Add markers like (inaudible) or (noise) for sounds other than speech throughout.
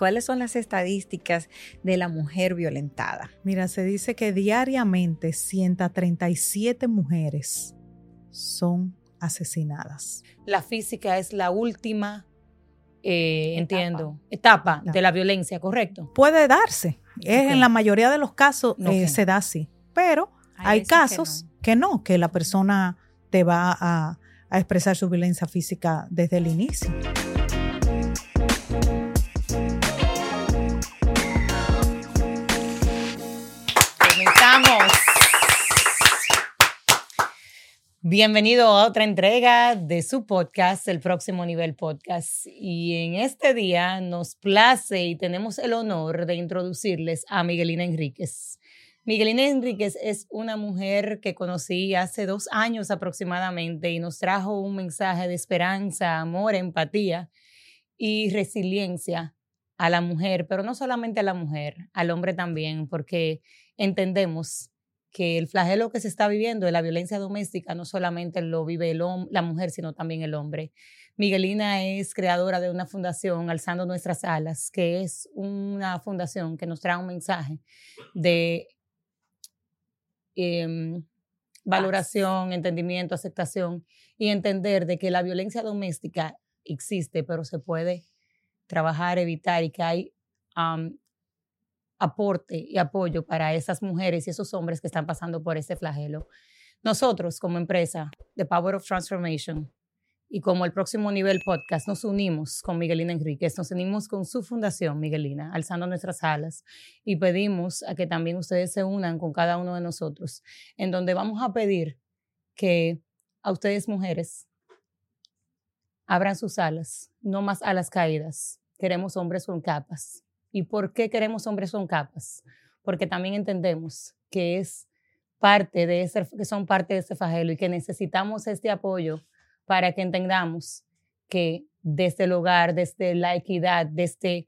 ¿Cuáles son las estadísticas de la mujer violentada? Mira, se dice que diariamente 137 mujeres son asesinadas. La física es la última, eh, entiendo, etapa de la violencia, ¿correcto? Puede darse. Es, En la mayoría de los casos eh, se da así, pero hay, casos que no. que la persona te va a, a expresar su violencia física desde el inicio. Bienvenido a otra entrega de su podcast, el próximo nivel podcast. Y en este día nos place y tenemos el honor de introducirles a Miguelina Enríquez. Miguelina Enríquez es una mujer que conocí hace dos años aproximadamente y nos trajo un mensaje de esperanza, amor, empatía y resiliencia a la mujer, pero no solamente a la mujer, al hombre también, porque entendemos que el flagelo que se está viviendo de la violencia doméstica no solamente lo vive la mujer, sino también el hombre. Miguelina es creadora de una fundación, Alzando Nuestras Alas, que es una fundación que nos trae un mensaje de Em, valoración, entendimiento, aceptación y entender de que la violencia doméstica existe, pero se puede trabajar, evitar y que hay aporte y apoyo para esas mujeres y esos hombres que están pasando por ese flagelo. Nosotros como empresa, The Power of Transformation, y como el próximo nivel podcast, nos unimos con Miguelina Enríquez, nos unimos con su fundación, Miguelina, alzando nuestras alas, y pedimos a que también ustedes se unan con cada uno de nosotros, en donde vamos a pedir que a ustedes mujeres abran sus alas, no más alas caídas. Queremos hombres con capas. ¿Y por qué queremos hombres con capas? Porque también entendemos que es parte de ese, que son parte de ese fagelo y que necesitamos este apoyo para que entendamos que desde el hogar, desde la equidad, desde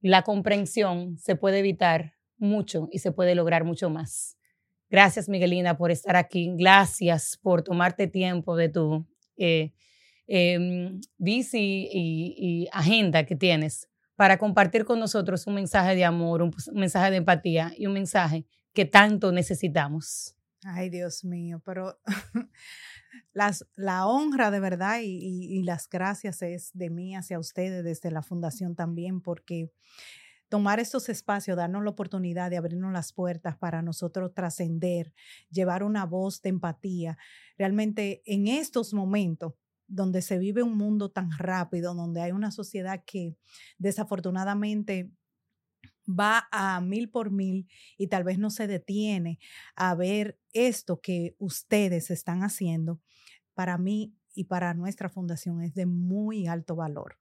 la comprensión, se puede evitar mucho y se puede lograr mucho más. Gracias, Miguelina, por estar aquí. Gracias por tomarte tiempo de tu eh, em, y, agenda que tienes para compartir con nosotros un mensaje de amor, un mensaje de empatía y un mensaje que tanto necesitamos. Ay, Dios mío, pero (laughs) las, la honra de verdad y, las gracias es de mí hacia ustedes desde la fundación también, porque tomar estos espacios, darnos la oportunidad de abrirnos las puertas para nosotros trascender, llevar una voz de empatía, realmente en estos momentos donde se vive un mundo tan rápido, donde hay una sociedad que desafortunadamente va a mil por mil y tal vez no se detiene a ver esto que ustedes están haciendo, para mí y para nuestra fundación es de muy alto valor.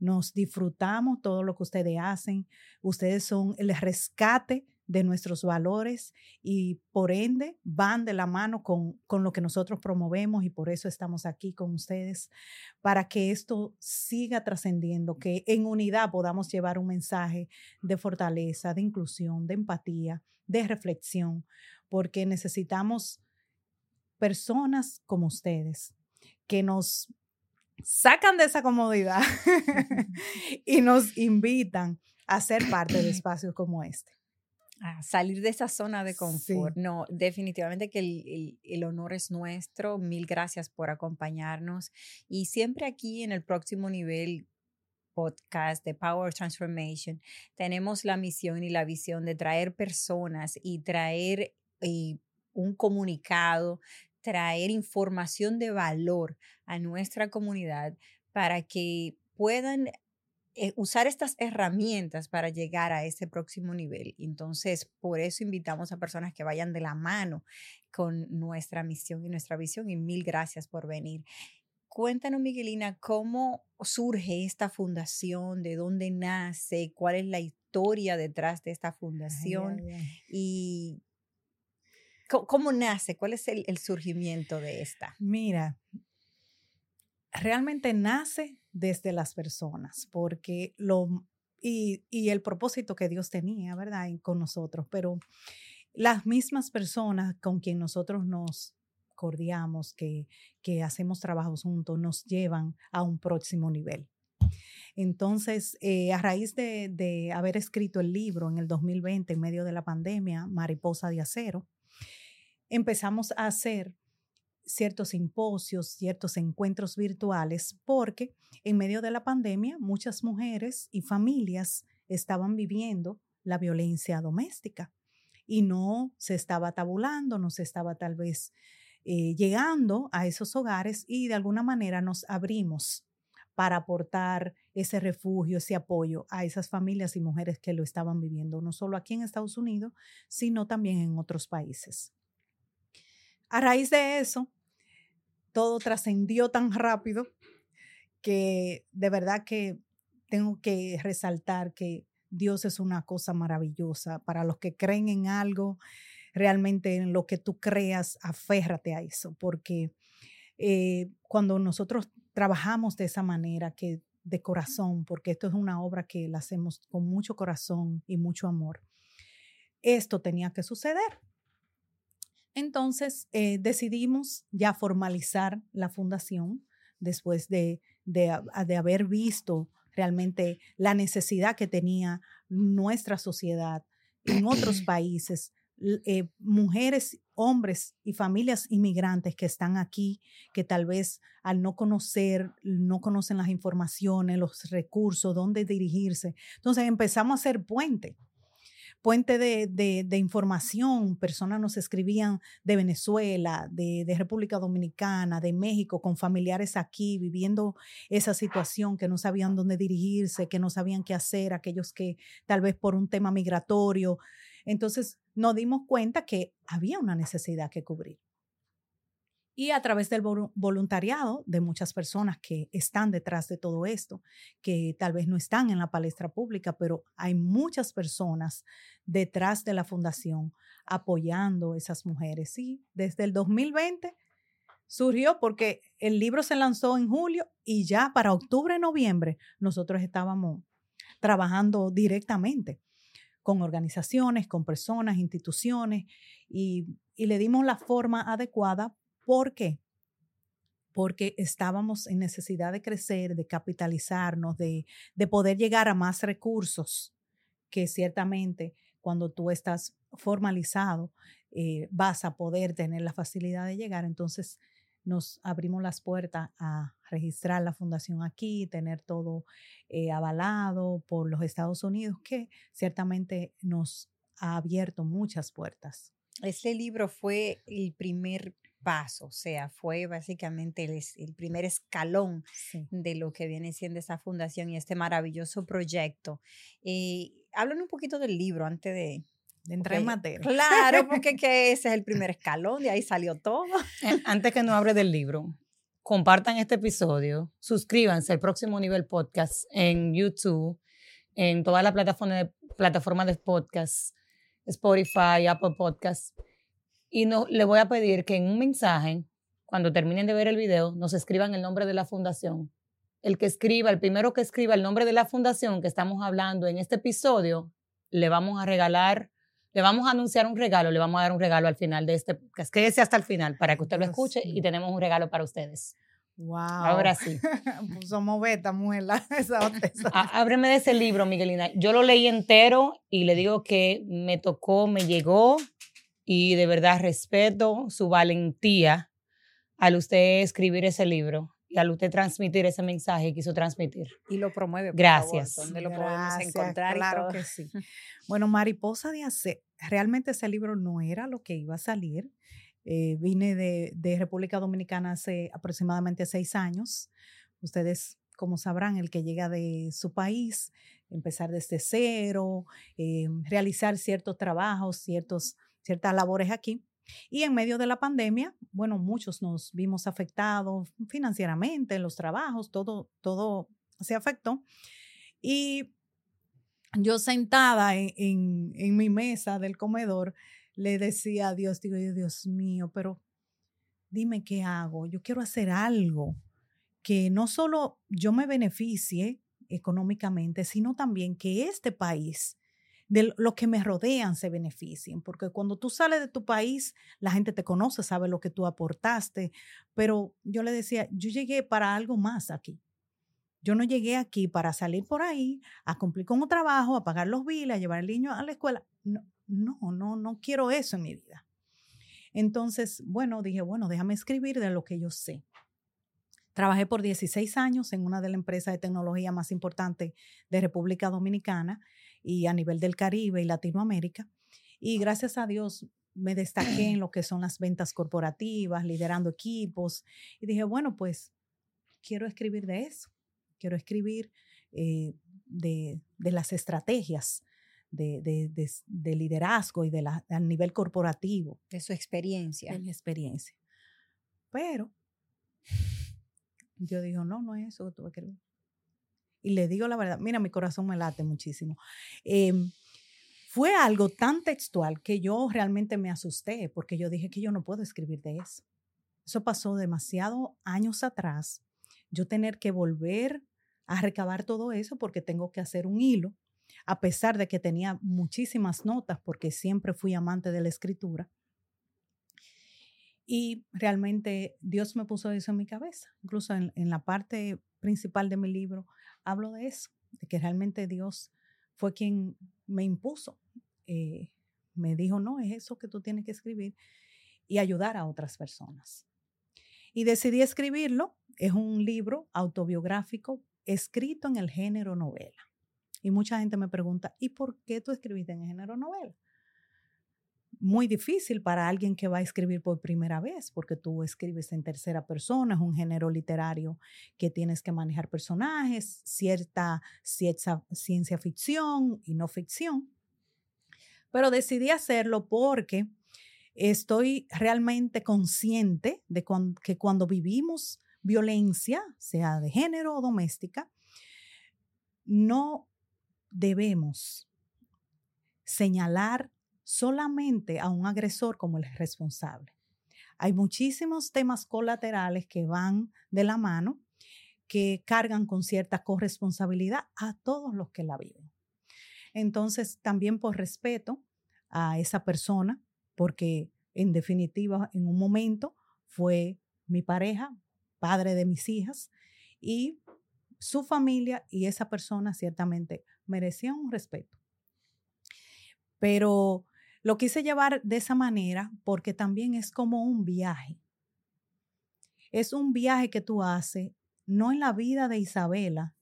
Nos disfrutamos todo lo que ustedes hacen. Ustedes son el rescate de nuestros valores y por ende van de la mano con, con, lo que nosotros promovemos y por eso estamos aquí con ustedes, para que esto siga trascendiendo, que en unidad podamos llevar un mensaje de fortaleza, de inclusión, de empatía, de reflexión, porque necesitamos personas como ustedes que nos sacan de esa comodidad (laughs) y nos invitan a ser parte de (clears throat) espacios como este a salir de esa zona de confort. No, definitivamente que el, el, honor es nuestro. Mil gracias por acompañarnos. Y siempre aquí en el próximo nivel podcast de Power Transformation tenemos la misión y la visión de traer personas y traer eh, un comunicado, traer información de valor a nuestra comunidad para que puedan eh, usar estas herramientas para llegar a ese próximo nivel. Entonces, por eso invitamos a personas que vayan de la mano con nuestra misión y nuestra visión y mil gracias por venir. Cuéntanos, Miguelina, cómo surge esta fundación, de dónde nace, cuál es la historia detrás de esta fundación y cómo, nace, cuál es el, el surgimiento de esta. Mira, realmente nace desde las personas, porque lo, y, y el propósito que Dios tenía, ¿verdad? con nosotros, pero las mismas personas con quien nosotros nos cordiamos, que, que hacemos trabajos juntos, nos llevan a un próximo nivel. Entonces, eh, a raíz de, de, haber escrito el libro en el 2020, en medio de la pandemia, Mariposa de Acero, empezamos a hacer ciertos simposios, ciertos encuentros virtuales, porque en medio de la pandemia muchas mujeres y familias estaban viviendo la violencia doméstica y no se estaba tabulando, no se estaba tal vez eh, llegando a esos hogares y de alguna manera nos abrimos para aportar ese refugio, ese apoyo a esas familias y mujeres que lo estaban viviendo, no solo aquí en Estados Unidos, sino también en otros países. A raíz de eso, todo trascendió tan rápido que de verdad que tengo que resaltar que Dios es una cosa maravillosa. Para los que creen en algo, realmente en lo que tú creas, aférrate a eso, porque eh, cuando nosotros trabajamos de esa manera, que de corazón, porque esto es una obra que la hacemos con mucho corazón y mucho amor, esto tenía que suceder. Entonces eh, decidimos ya formalizar la fundación después de, de, de haber visto realmente la necesidad que tenía nuestra sociedad en otros (clears throat) países, eh, mujeres, hombres y familias inmigrantes que están aquí, que tal vez al no conocer, no conocen las informaciones, los recursos, dónde dirigirse. Entonces empezamos a hacer puente puente de, información. Personas nos escribían de Venezuela, de, República Dominicana, de México, con familiares aquí, viviendo esa situación, que no sabían dónde dirigirse, que no sabían qué hacer, aquellos que tal vez por un tema migratorio. Entonces nos dimos cuenta que había una necesidad que cubrir y a través del voluntariado de muchas personas que están detrás de todo esto, que tal vez no están en la palestra pública, pero hay muchas personas detrás de la fundación apoyando esas mujeres. Y desde el 2020 surgió porque el libro se lanzó en julio y ya para octubre, noviembre, nosotros estábamos trabajando directamente con organizaciones, con personas, instituciones, y, y le dimos la forma adecuada ¿Por qué? Porque estábamos en necesidad de crecer, de capitalizarnos, de, poder llegar a más recursos que ciertamente cuando tú estás formalizado eh, vas a poder tener la facilidad de llegar. Entonces nos abrimos las puertas a registrar la fundación aquí, tener todo eh, avalado por los Estados Unidos, que ciertamente nos ha abierto muchas puertas. Ese libro fue el primer paso, o sea, fue básicamente el, primer escalón de lo que viene siendo esa fundación y este maravilloso proyecto. Y eh, hablan un poquito del libro antes de, entrar en materia. Claro, porque (laughs) que ese es el primer escalón, de ahí salió todo. Eh, antes que no hable del libro, compartan este episodio, suscríbanse al próximo nivel podcast en YouTube, en todas las plataformas de, plataformas de podcast, Spotify, Apple Podcasts y no, le voy a pedir que en un mensaje, cuando terminen de ver el video, nos escriban el nombre de la fundación. El que escriba, el primero que escriba el nombre de la fundación que estamos hablando en este episodio, le vamos a regalar, le vamos a anunciar un regalo, le vamos a dar un regalo al final de este podcast. Quédese hasta el final para que usted lo escuche y tenemos un regalo para ustedes. Wow. Ahora sí. (laughs) pues somos beta, muela. (laughs) Esa, Ábreme de ese libro, Miguelina. Yo lo leí entero y le digo que me tocó, me llegó y de verdad respeto su valentía al usted escribir ese libro y al usted transmitir ese mensaje que quiso transmitir. Y lo promueve. Gracias. ¿Dónde lo podemos encontrar? Claro que sí. (laughs) Bueno, Mariposa de Ace, realmente ese libro no era lo que iba a salir. Eh, vine de, de, República Dominicana hace aproximadamente seis años. Ustedes, como sabrán, el que llega de su país, empezar desde cero, eh, realizar ciertos trabajos, ciertos ciertas labores aquí. Y en medio de la pandemia, bueno, muchos nos vimos afectados financieramente, en los trabajos, todo, todo se afectó. Y yo sentada en, en, mi mesa del comedor, le decía a Dios, digo Dios mío, pero dime qué hago. Yo quiero hacer algo que no solo yo me beneficie económicamente, sino también que este país de los que me rodean se beneficien, porque cuando tú sales de tu país, la gente te conoce, sabe lo que tú aportaste, pero yo le decía, yo llegué para algo más aquí. Yo no llegué aquí para salir por ahí, a cumplir con un trabajo, a pagar los biles, a llevar al niño a la escuela. No, no, no, no quiero eso en mi vida. Entonces, bueno, dije, bueno, déjame escribir de lo que yo sé. Trabajé por 16 años en una de las empresas de tecnología más importantes de República Dominicana y a nivel del Caribe y Latinoamérica. Y gracias a Dios me destaqué en (clears throat) lo que son las ventas corporativas, liderando equipos. Y dije, bueno, pues quiero escribir de eso. Quiero escribir eh, de, las estrategias de, liderazgo y de la, al nivel corporativo. De su experiencia. De mi experiencia. Pero yo digo, no, no es eso que tú vas a escribir. Y le digo la verdad, mira, mi corazón me late muchísimo. Em, fue algo tan textual que yo realmente me asusté porque yo dije que yo no puedo escribir de eso. Eso pasó demasiado años atrás. Yo tener que volver a recabar todo eso porque tengo que hacer un hilo, a pesar de que tenía muchísimas notas porque siempre fui amante de la escritura. Y realmente Dios me puso eso en mi cabeza. Incluso en la parte principal de mi libro hablo de eso, de que realmente Dios fue quien me impuso. Eh, me dijo, no, es eso que tú tienes que escribir y ayudar a otras personas. Y decidí escribirlo. Es un libro autobiográfico escrito en el género novela. Y mucha gente me pregunta, ¿y por qué tú escribiste en el género novela? Muy difícil para alguien que va a escribir por primera vez, porque tú escribes en tercera persona, es un género literario que tienes que manejar personajes, cierta, cierta ciencia ficción y no ficción. Pero decidí hacerlo porque estoy realmente consciente de que cuando vivimos violencia, sea de género o doméstica, no debemos señalar solamente a un agresor como el responsable. Hay muchísimos temas colaterales que van de la mano, que cargan con cierta corresponsabilidad a todos los que la viven. Entonces, también por respeto a esa persona, porque en definitiva, en un momento fue mi pareja, padre de mis hijas, y su familia y esa persona ciertamente merecían un respeto. Pero lo quise llevar de esa manera porque también es como un viaje. Es un viaje que tú haces, no en la vida de Isabela,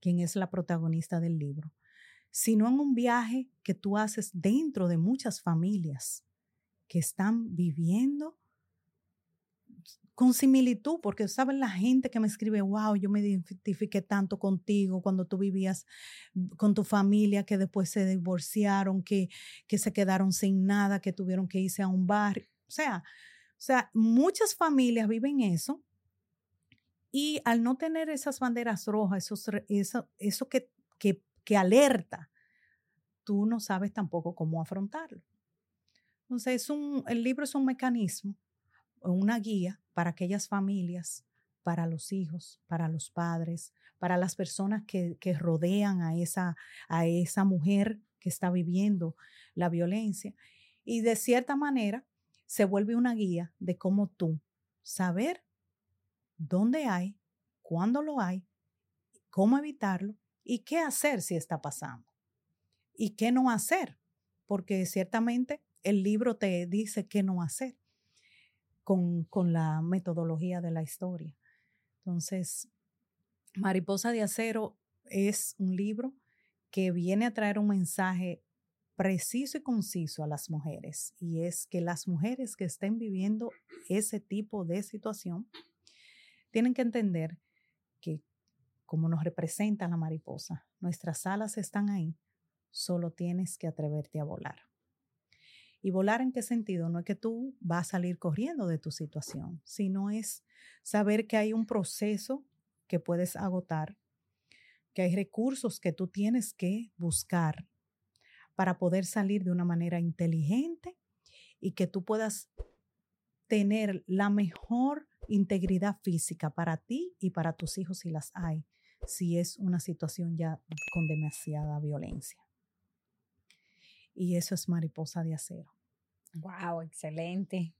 quien es la protagonista del libro, sino en un viaje que tú haces dentro de muchas familias que están viviendo con similitud, porque saben la gente que me escribe, wow, yo me identifiqué tanto contigo cuando tú vivías con tu familia, que después se divorciaron, que, que se quedaron sin nada, que tuvieron que irse a un barrio. O sea, o sea, muchas familias viven eso y al no tener esas banderas rojas, eso, eso que, que, que alerta, tú no sabes tampoco cómo afrontarlo. Entonces, es un, el libro es un mecanismo una guía para aquellas familias, para los hijos, para los padres, para las personas que, rodean a esa, a esa mujer que está viviendo la violencia. Y de cierta manera se vuelve una guía de cómo tú saber dónde hay, cuándo lo hay, cómo evitarlo y qué hacer si está pasando. Y qué no hacer, porque ciertamente el libro te dice qué no hacer con, con la metodología de la historia. Entonces, Mariposa de Acero es un libro que viene a traer un mensaje preciso y conciso a las mujeres y es que las mujeres que estén viviendo ese tipo de situación tienen que entender que como nos representa la mariposa, nuestras alas están ahí, solo tienes que atreverte a volar. ¿Y volar en qué sentido? No es que tú vas a salir corriendo de tu situación, sino es saber que hay un proceso que puedes agotar, que hay recursos que tú tienes que buscar para poder salir de una manera inteligente y que tú puedas tener la mejor integridad física para ti y para tus hijos si las hay, si es una situación ya con demasiada violencia y eso es mariposa de acero. Wow, excelente.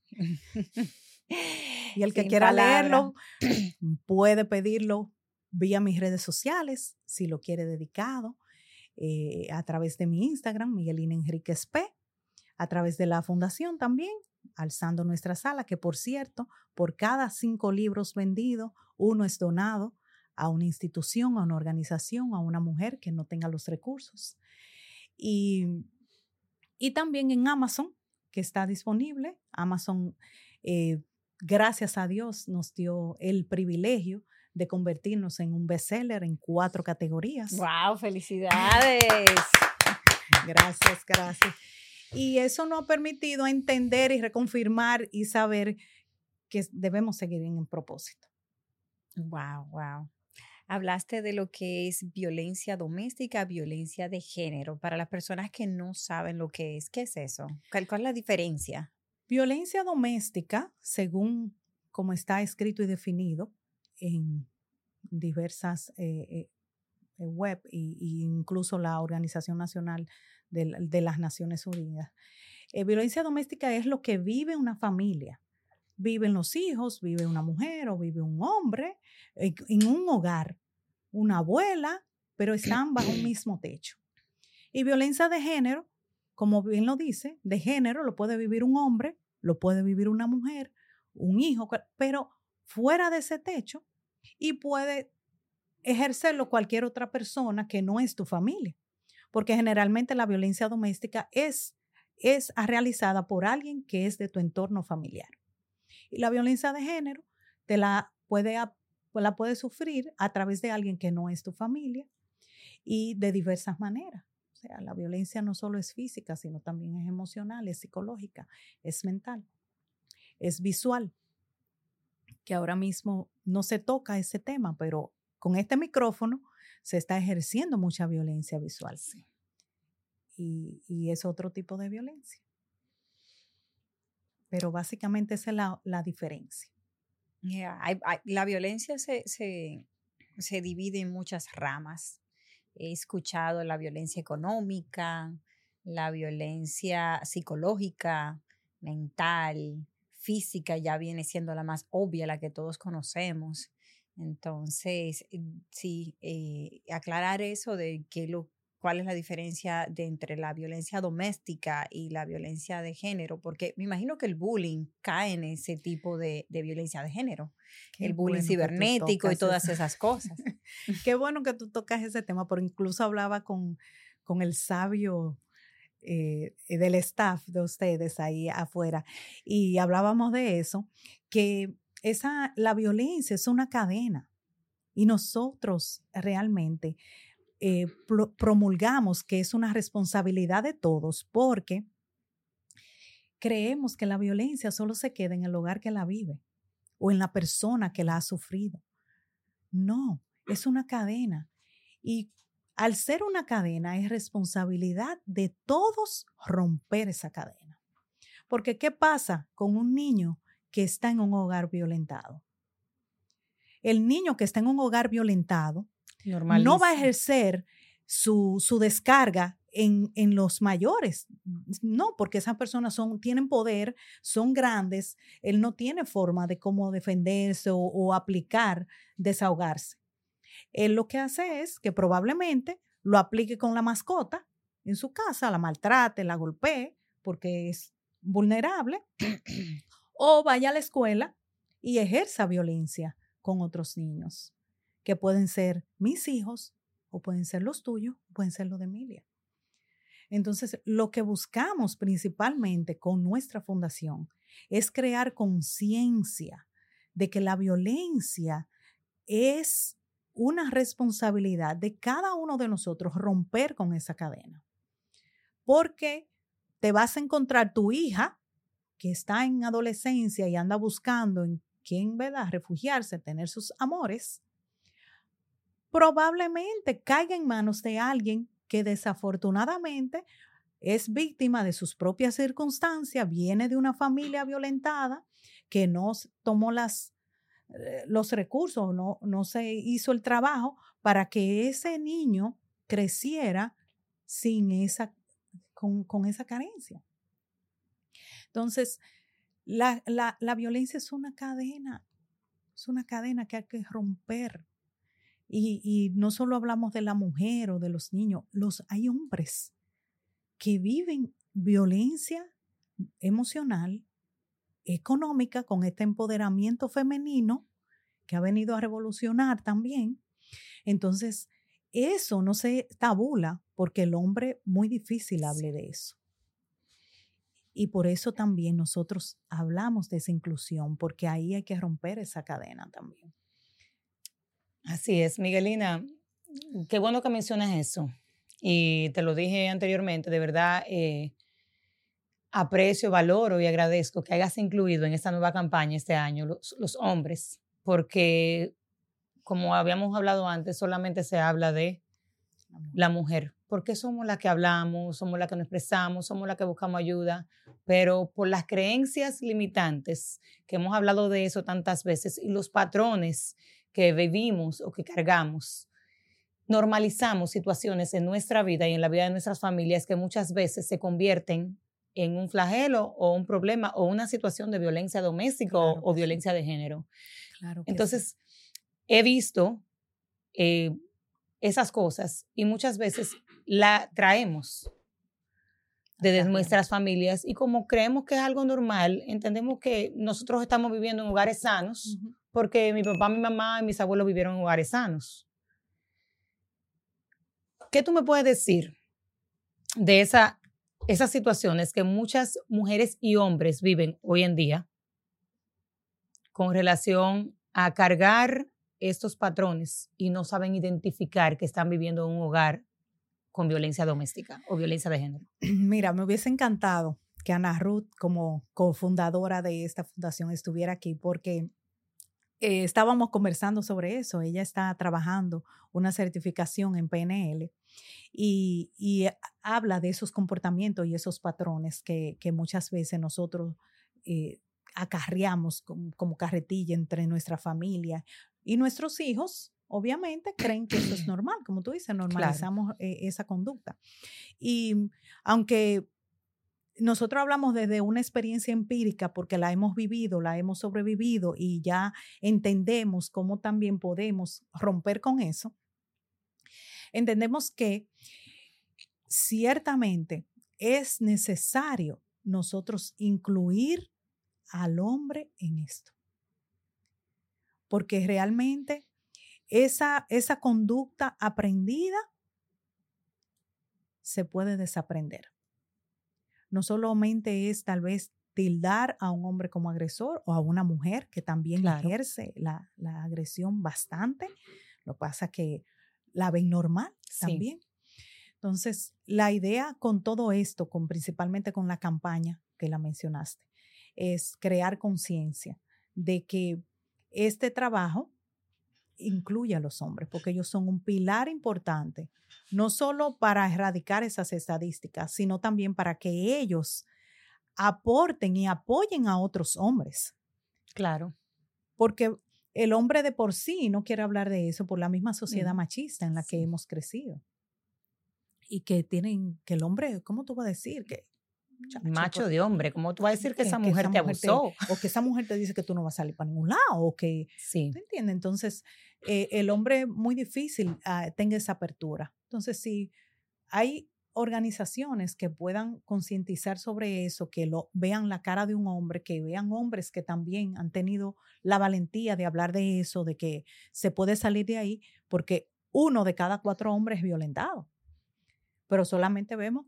y el que quiera leerlo puede pedirlo vía mis redes sociales, si lo quiere dedicado, eh, a través de mi Instagram, Miguelina Enríquez P, a través de la fundación también, Alzando Nuestra Sala, que por cierto, por cada cinco libros vendidos, uno es donado a una institución, a una organización, a una mujer que no tenga los recursos. Y, y también en Amazon, que está disponible. Amazon, eh, gracias a Dios, nos dio el privilegio de convertirnos en un bestseller en cuatro categorías. ¡Wow! ¡Felicidades! (laughs) Gracias, gracias. Y eso nos ha permitido entender y reconfirmar y saber que debemos seguir en el propósito. Wow, wow. Hablaste de lo que es violencia doméstica, violencia de género. Para las personas que no saben lo que es, ¿qué es eso? ¿Cuál, es la diferencia? Violencia doméstica, según como está escrito y definido en diversas eh, eh, eh, web e, incluso la Organización Nacional de, las Naciones Unidas. violencia doméstica es lo que vive una familia. Viven los hijos, vive una mujer o vive un hombre en un hogar, una abuela, pero están bajo un mismo techo. Y violencia de género, como bien lo dice, de género lo puede vivir un hombre, lo puede vivir una mujer, un hijo, pero fuera de ese techo y puede ejercerlo cualquier otra persona que no es tu familia. Porque generalmente la violencia doméstica es, es realizada por alguien que es de tu entorno familiar. Y la violencia de género te la puede pues la puedes sufrir a través de alguien que no es tu familia y de diversas maneras. O sea, la violencia no solo es física, sino también es emocional, es psicológica, es mental, es visual, que ahora mismo no se toca ese tema, pero con este micrófono se está ejerciendo mucha violencia visual. Y, y, es otro tipo de violencia. Pero básicamente esa es la, la diferencia la violencia se, se, divide en muchas ramas. He escuchado la violencia económica, la violencia psicológica, mental, física, ya viene siendo la más obvia, la que todos conocemos. Entonces, sí, eh, aclarar eso de que lo, cuál es la diferencia de entre la violencia doméstica y la violencia de género, porque me imagino que el bullying cae en ese tipo de, violencia de género, el bullying cibernético y todas esas cosas. (laughs) Qué bueno que tú tocas ese tema, porque incluso hablaba con, con el sabio eh, del staff de ustedes ahí afuera y hablábamos de eso, que esa, la violencia es una cadena y nosotros realmente eh, promulgamos que es una responsabilidad de todos porque creemos que la violencia solo se queda en el hogar que la vive o en la persona que la ha sufrido. No, es una cadena. Y al ser una cadena es responsabilidad de todos romper esa cadena. Porque ¿qué pasa con un niño que está en un hogar violentado? El niño que está en un hogar violentado no va a ejercer su, descarga en, los mayores. No, porque esas personas son, tienen poder, son grandes, él no tiene forma de cómo defenderse o, aplicar, desahogarse. Él lo que hace es que probablemente lo aplique con la mascota en su casa, la maltrate, la golpee, porque es vulnerable, o vaya a la escuela y ejerza violencia con otros niños que pueden ser mis hijos o pueden ser los tuyos, pueden ser los de Emilia. Entonces, lo que buscamos principalmente con nuestra fundación es crear conciencia de que la violencia es una responsabilidad de cada uno de nosotros romper con esa cadena. Porque te vas a encontrar tu hija que está en adolescencia y anda buscando en quién, ¿verdad?, refugiarse, tener sus amores, probablemente caiga en manos de alguien que desafortunadamente es víctima de sus propias circunstancias, viene de una familia violentada que no tomó las, eh, los recursos, no, no se hizo el trabajo para que ese niño creciera sin esa, con, con esa carencia. Entonces, la, la, la violencia es una cadena, es una cadena que hay que romper Y, no solo hablamos de la mujer o de los niños, los, hay hombres que viven violencia emocional, económica, con este empoderamiento femenino que ha venido a revolucionar también. Entonces, eso no se tabula porque el hombre muy difícil hable de eso. Y por eso también nosotros hablamos de esa inclusión, porque ahí hay que romper esa cadena también. Así es, Miguelina. Qué bueno que mencionas eso. Y te lo dije anteriormente, de verdad eh, aprecio, valoro y agradezco que hayas incluido en esta nueva campaña este año los, los hombres, porque como habíamos hablado antes, solamente se habla de la mujer, porque somos las que hablamos, somos las que nos expresamos, somos las que buscamos ayuda, pero por las creencias limitantes, que hemos hablado de eso tantas veces, y los patrones que vivimos o que cargamos, normalizamos situaciones en nuestra vida y en la vida de nuestras familias que muchas veces se convierten en un flagelo o un problema o una situación de violencia doméstica o, violencia de género. Claro Entonces, he visto eh, esas cosas y muchas veces la traemos de nuestras familias y como creemos que es algo normal, entendemos que nosotros estamos viviendo en hogares sanos porque mi papá, mi mamá y mis abuelos vivieron en hogares sanos. ¿Qué tú me puedes decir de esa, esas situaciones que muchas mujeres y hombres viven hoy en día con relación a cargar estos patrones y no saben identificar que están viviendo en un hogar con violencia doméstica o violencia de género? (clears throat) Mira, me hubiese encantado que Ana Ruth, como cofundadora de esta fundación, estuviera aquí porque eh, estábamos conversando sobre eso. Ella está trabajando una certificación en PNL y, habla de esos comportamientos y esos patrones que, muchas veces nosotros eh, acarreamos como, carretilla entre nuestra familia y nuestros hijos. Obviamente creen que eso es (clears throat) normal, como tú dices, normalizamos eh, esa conducta. Y aunque nosotros hablamos desde una experiencia empírica porque la hemos vivido, la hemos sobrevivido y ya entendemos cómo también podemos romper con eso. Entendemos que ciertamente es necesario nosotros incluir al hombre en esto. Porque realmente esa, esa conducta aprendida se puede desaprender no solamente es tal vez tildar a un hombre como agresor o a una mujer que también ejerce la, agresión bastante. Lo pasa que la ven normal también. Entonces, la idea con todo esto, con, principalmente con la campaña que la mencionaste, es crear conciencia de que este trabajo incluye a los hombres, porque ellos son un pilar importante no solo para erradicar esas estadísticas, sino también para que ellos aporten y apoyen a otros hombres. Claro. Porque el hombre de por sí no quiere hablar de eso por la misma sociedad machista en la que hemos crecido. Y que tienen, que el hombre, ¿cómo tú vas a decir? Que macho de hombre, ¿cómo tú vas a decir que, esa mujer te abusó? o que esa mujer te dice que tú no vas a salir para ningún lado, o que, sí. ¿te entiendes? Entonces, eh, el hombre muy difícil ah, tenga esa apertura. Entonces, si hay organizaciones que puedan concientizar sobre eso, que lo vean la cara de un hombre, que vean hombres que también han tenido la valentía de hablar de eso, de que se puede salir de ahí, porque uno de cada cuatro hombres es violentado, pero solamente vemos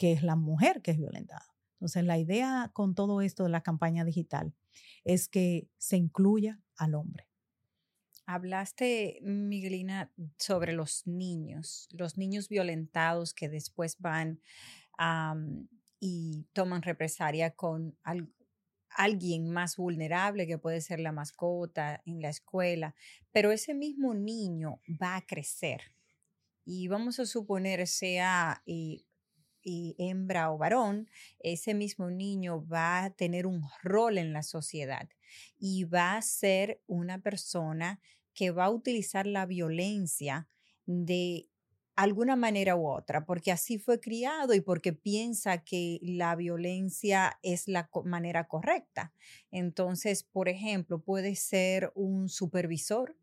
que es la mujer que es violentada. Entonces, la idea con todo esto de la campaña digital es que se incluya al hombre. Hablaste, Miguelina, sobre los niños, los niños violentados que después van y toman represalia con alguien más vulnerable, que puede ser la mascota en la escuela, pero ese mismo niño va a crecer. Y vamos a suponer sea y hembra o varón, ese mismo niño va a tener un rol en la sociedad y va a ser una persona que va a utilizar la violencia de alguna manera u otra, porque así fue criado y porque piensa que la violencia es la manera correcta. Entonces, por ejemplo, puede ser un supervisor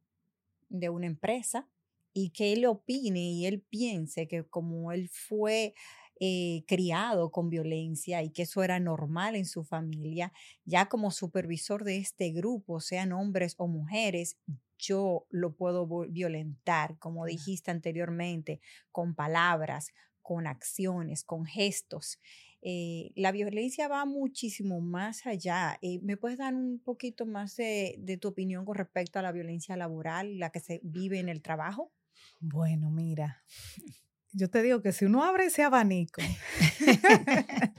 de una empresa y que él opine y él piense que como él fue eh, criado con violencia y que eso era normal en su familia, ya como supervisor de este grupo, sean hombres o mujeres, yo lo puedo violentar, como dijiste anteriormente, con palabras, con acciones, con gestos. Eh, la violencia va muchísimo más allá. Eh, ¿Me puedes dar un poquito más de, tu opinión con respecto a la violencia laboral, la que se vive en el trabajo? Bueno, mira, yo te digo que si uno abre ese abanico, (laughs)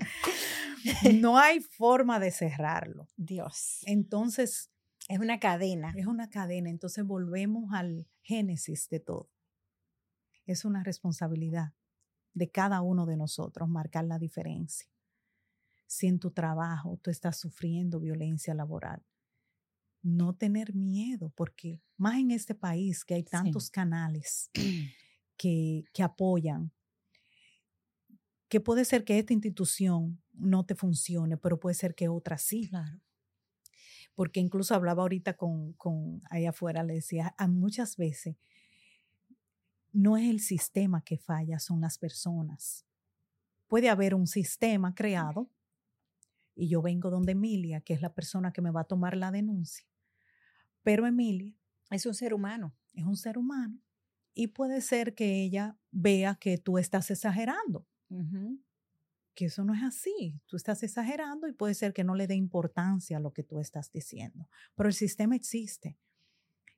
(laughs) no hay forma de cerrarlo. Dios. Entonces... Es una cadena. Es una cadena. Entonces volvemos al génesis de todo. Es una responsabilidad de cada uno de nosotros marcar la diferencia. Si en tu trabajo tú estás sufriendo violencia laboral, no tener miedo, porque más en este país que hay tantos canales (clears throat) que, que apoyan, que puede ser que esta institución no te funcione, pero puede ser que otra sí. Claro. Porque incluso hablaba ahorita con, con allá afuera, le decía, a muchas veces no es el sistema que falla, son las personas. Puede haber un sistema creado y yo vengo donde Emilia, que es la persona que me va a tomar la denuncia. Pero Emilia es un ser humano. Es un ser humano. Y puede ser que ella vea que tú estás exagerando. Que eso no es así. Tú estás exagerando y puede ser que no le dé importancia a lo que tú estás diciendo. Pero el sistema existe.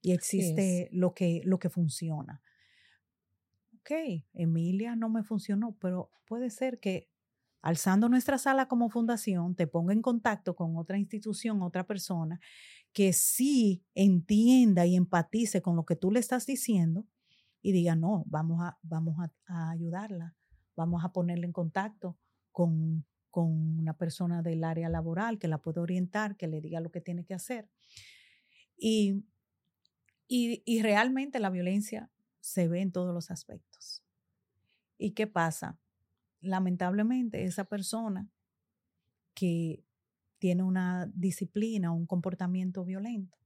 Y existe lo que, lo que funciona ok, Emilia no me funcionó, pero puede ser que alzando nuestra sala como fundación te ponga en contacto con otra institución, otra persona que sí entienda y empatice con lo que tú le estás diciendo y diga, no, vamos a, vamos a, ayudarla, vamos a ponerle en contacto con, con una persona del área laboral que la pueda orientar, que le diga lo que tiene que hacer. Y, y, y realmente la violencia se ve en todos los aspectos. ¿Y qué pasa? Lamentablemente, esa persona que tiene una disciplina, un comportamiento violento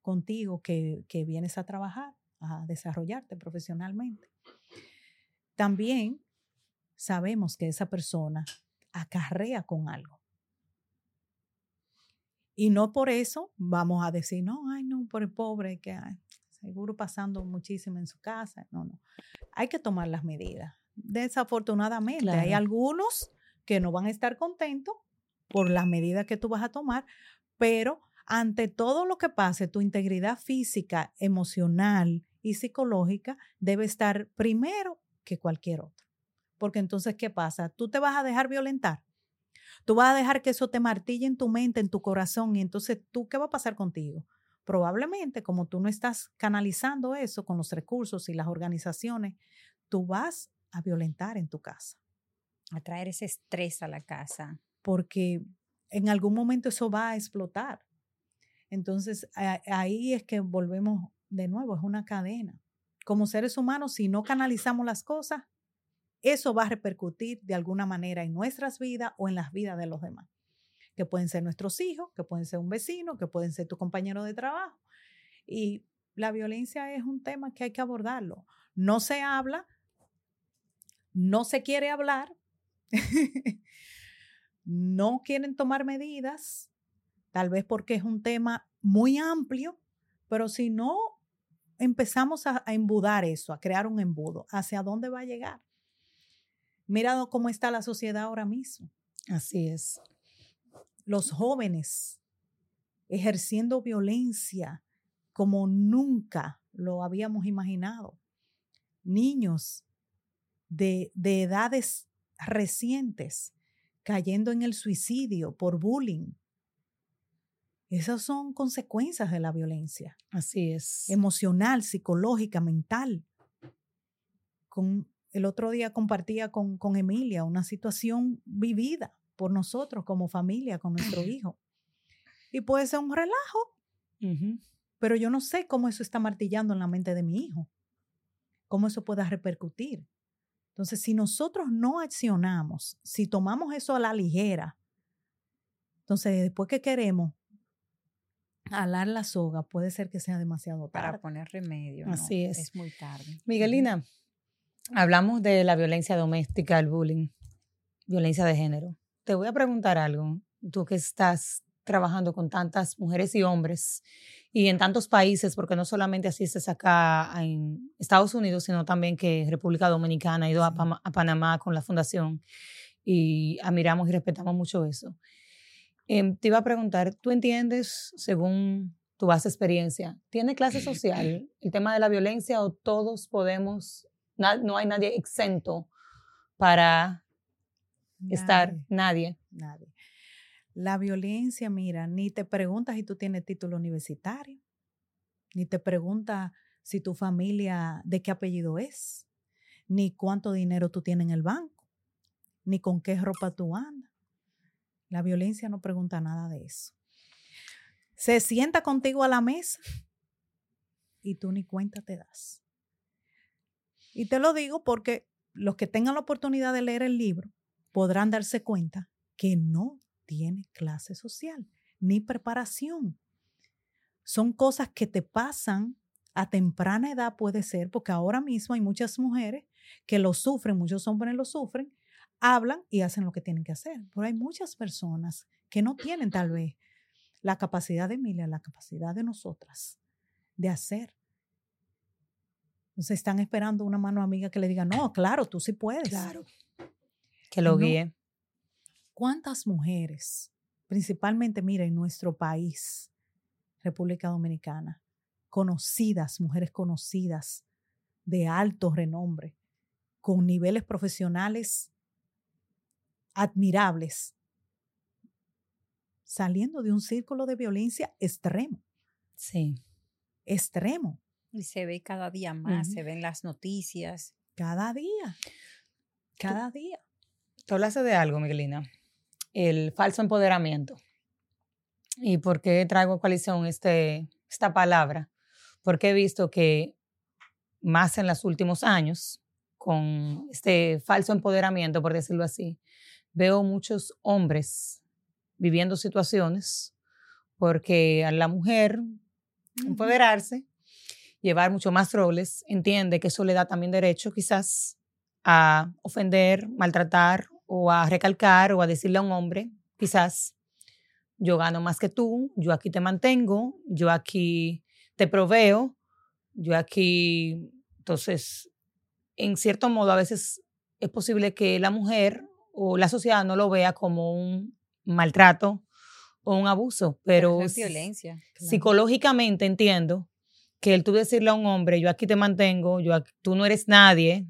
contigo, que, que vienes a trabajar, a desarrollarte profesionalmente, también sabemos que esa persona acarrea con algo. Y no por eso vamos a decir, no, ay, no, por el pobre, que seguro pasando muchísimo en su casa. No, no. Hay que tomar las medidas. Desafortunadamente, hay algunos que no van a estar contentos por las medidas que tú vas a tomar, pero ante todo lo que pase, tu integridad física, emocional y psicológica debe estar primero que cualquier otro. Porque entonces, ¿qué pasa? Tú te vas a dejar violentar. Tú vas a dejar que eso te martille en tu mente, en tu corazón, y entonces tú, ¿qué va a pasar contigo? probablemente como tú no estás canalizando eso con los recursos y las organizaciones, tú vas a violentar en tu casa. A traer ese estrés a la casa. Porque en algún momento eso va a explotar. Entonces ahí es que volvemos de nuevo, es una cadena. Como seres humanos, si no canalizamos las cosas, eso va a repercutir de alguna manera en nuestras vidas o en las vidas de los demás que pueden ser nuestros hijos, que pueden ser un vecino, que pueden ser tu compañero de trabajo. Y la violencia es un tema que hay que abordarlo. No se habla, no se quiere hablar, (laughs) no quieren tomar medidas, tal vez porque es un tema muy amplio, pero si no empezamos a, embudar eso, a crear un embudo, ¿hacia dónde va a llegar? Mira cómo está la sociedad ahora mismo. Así es los jóvenes ejerciendo violencia como nunca lo habíamos imaginado. Niños de, edades recientes cayendo en el suicidio por bullying. Esas son consecuencias de la violencia. Así es. Emocional, psicológica, mental. Con, el otro día compartía con, con Emilia una situación vivida por nosotros como familia, con nuestro (clears throat) hijo. Y puede ser un relajo, pero yo no sé cómo eso está martillando en la mente de mi hijo, cómo eso pueda repercutir. Entonces, si nosotros no accionamos, si tomamos eso a la ligera, entonces después que queremos alar la soga puede ser que sea demasiado tarde. Para poner remedio. Así es. Es muy tarde. Miguelina, hablamos de la violencia doméstica, el bullying, violencia de género. Te voy a preguntar algo. Tú que estás trabajando con tantas mujeres y hombres y en tantos países, porque no solamente asistes acá en Estados Unidos, sino también que República Dominicana ha ido a, a Panamá con la fundación y admiramos y respetamos mucho eso. Em, te iba a preguntar, ¿tú entiendes, según tu base experiencia, ¿tiene clase (clears throat) social el tema de la violencia o todos podemos, no hay nadie exento para estar, nadie? Nadie. La violencia, mira, ni te preguntas si tú tienes título universitario, ni te pregunta si tu familia de qué apellido es, ni cuánto dinero tú tienes en el banco, ni con qué ropa tú andas. La violencia no pregunta nada de eso. Se sienta contigo a la mesa y tú ni cuenta te das. Y te lo digo porque los que tengan la oportunidad de leer el libro podrán darse cuenta que no tiene clase social ni preparación. Son cosas que te pasan a temprana edad, puede ser, porque ahora mismo hay muchas mujeres que lo sufren, muchos hombres lo sufren, hablan y hacen lo que tienen que hacer. Pero hay muchas personas que no tienen tal vez la capacidad de Emilia, la capacidad de nosotras de hacer. Entonces están esperando una mano amiga que le diga, no, claro, tú sí puedes. Claro. Que lo guíe. ¿Cuántas mujeres, principalmente, mira, en nuestro país, República Dominicana, conocidas, mujeres conocidas de alto renombre, con niveles profesionales admirables, saliendo de un círculo de violencia extremo. Sí. Extremo. Y se ve cada día más, se ven las noticias. Cada día. Cada día. Tú hablaste de algo, Miguelina, el falso empoderamiento. ¿Y por qué traigo a coalición este, esta palabra? Porque he visto que más en los últimos años, con este falso empoderamiento, por decirlo así, veo muchos hombres viviendo situaciones porque a la mujer empoderarse, llevar mucho más roles, entiende que eso le da también derecho quizás a ofender, maltratar o a recalcar o a decirle a un hombre, quizás, yo gano más que tú, yo aquí te mantengo, yo aquí te proveo, yo aquí, entonces, en cierto modo, a veces es posible que la mujer o la sociedad no lo vea como un maltrato o un abuso, pero, es violencia. Psicológicamente entiendo que el tú decirle a un hombre, yo aquí te mantengo, yo tú no eres nadie,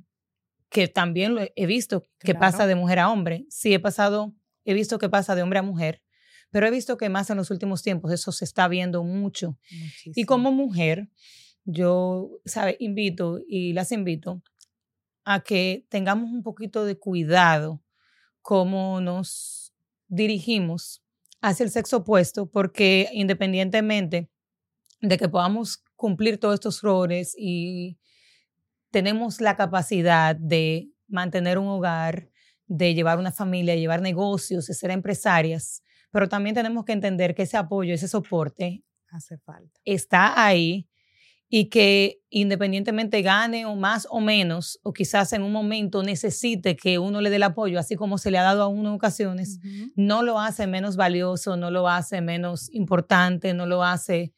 que también lo he visto que pasa de mujer a hombre. Sí, he pasado, he visto que pasa de hombre a mujer, pero he visto que más en los últimos tiempos eso se está viendo mucho. Y como mujer, yo, ¿sabe? Invito y las invito a que tengamos un poquito de cuidado cómo nos dirigimos hacia el sexo opuesto, porque independientemente de que podamos cumplir todos estos roles y tenemos la capacidad de mantener un hogar, de llevar una familia, de llevar negocios, de ser empresarias, pero también tenemos que entender que ese apoyo, ese soporte hace falta. Está ahí y que independientemente gane o más o menos, o quizás en un momento necesite que uno le dé el apoyo, así como se le ha dado a uno en ocasiones, no lo hace menos valioso, no lo hace menos importante, no lo hace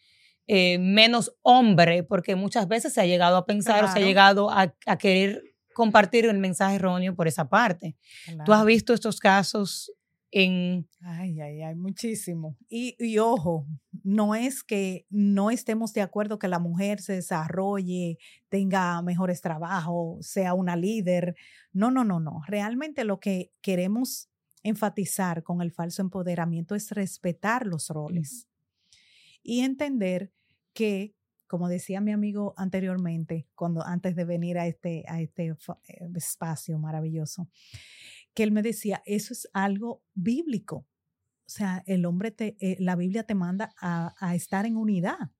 eh, menos hombre, porque muchas veces se ha llegado a pensar o se ha llegado a, querer compartir el mensaje erróneo por esa parte. ¿Tú has visto estos casos en... Ay, ay, ay, muchísimo. Y, y, ojo, no es que no estemos de acuerdo que la mujer se desarrolle, tenga mejores trabajos, sea una líder. No, no, no, no. Realmente lo que queremos enfatizar con el falso empoderamiento es respetar los roles y entender que como decía mi amigo anteriormente, cuando antes de venir a este, a este eh, espacio maravilloso, que él me decía, eso es algo bíblico. O sea, el hombre, te, eh, la Biblia te manda a, estar en unidad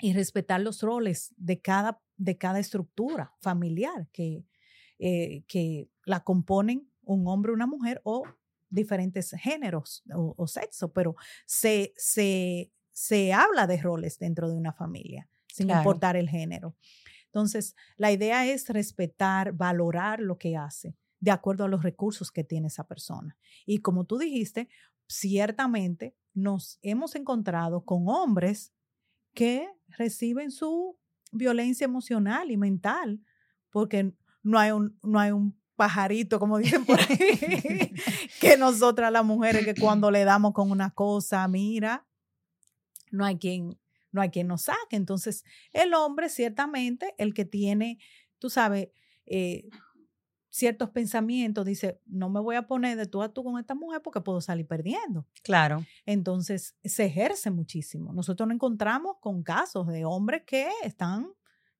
y respetar los roles de cada, de cada estructura familiar que, eh, que la componen un hombre, una mujer o diferentes géneros o, o sexo, pero se, se, se habla de roles dentro de una familia, sin importar el género. Entonces, la idea es respetar, valorar lo que hace de acuerdo a los recursos que tiene esa persona. Y como tú dijiste, ciertamente nos hemos encontrado con hombres que reciben su violencia emocional y mental, porque no hay un, no hay un pajarito, como dicen por ahí, (laughs) que nosotras las mujeres que cuando le damos con una cosa, mira, no hay quien, no hay quien nos saque. Entonces, el hombre ciertamente, el que tiene, tú sabes, eh, ciertos pensamientos, dice, no me voy a poner de tú a tú con esta mujer porque puedo salir perdiendo. Claro. Entonces, se ejerce muchísimo. Nosotros nos encontramos con casos de hombres que están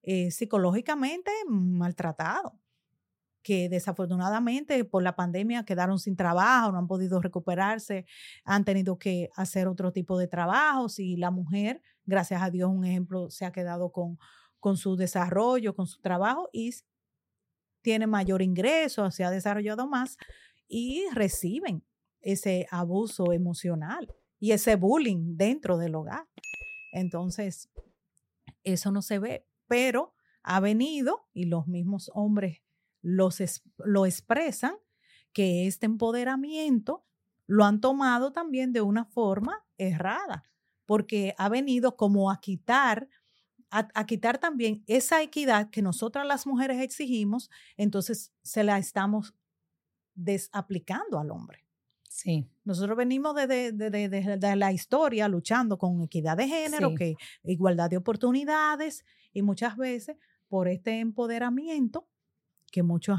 eh, psicológicamente maltratados, que desafortunadamente por la pandemia quedaron sin trabajo, no han podido recuperarse, han tenido que hacer otro tipo de trabajos y la mujer, gracias a Dios, un ejemplo, se ha quedado con, con su desarrollo, con su trabajo y tiene mayor ingreso, se ha desarrollado más y reciben ese abuso emocional y ese bullying dentro del hogar. Entonces, eso no se ve, pero ha venido y los mismos hombres los lo expresan que este empoderamiento lo han tomado también de una forma errada, porque ha venido como a quitar a, quitar también esa equidad que nosotras las mujeres exigimos, entonces se la estamos desaplicando al hombre. Sí. Nosotros venimos de, de, la historia luchando con equidad de género, que igualdad de oportunidades y muchas veces por este empoderamiento que muchos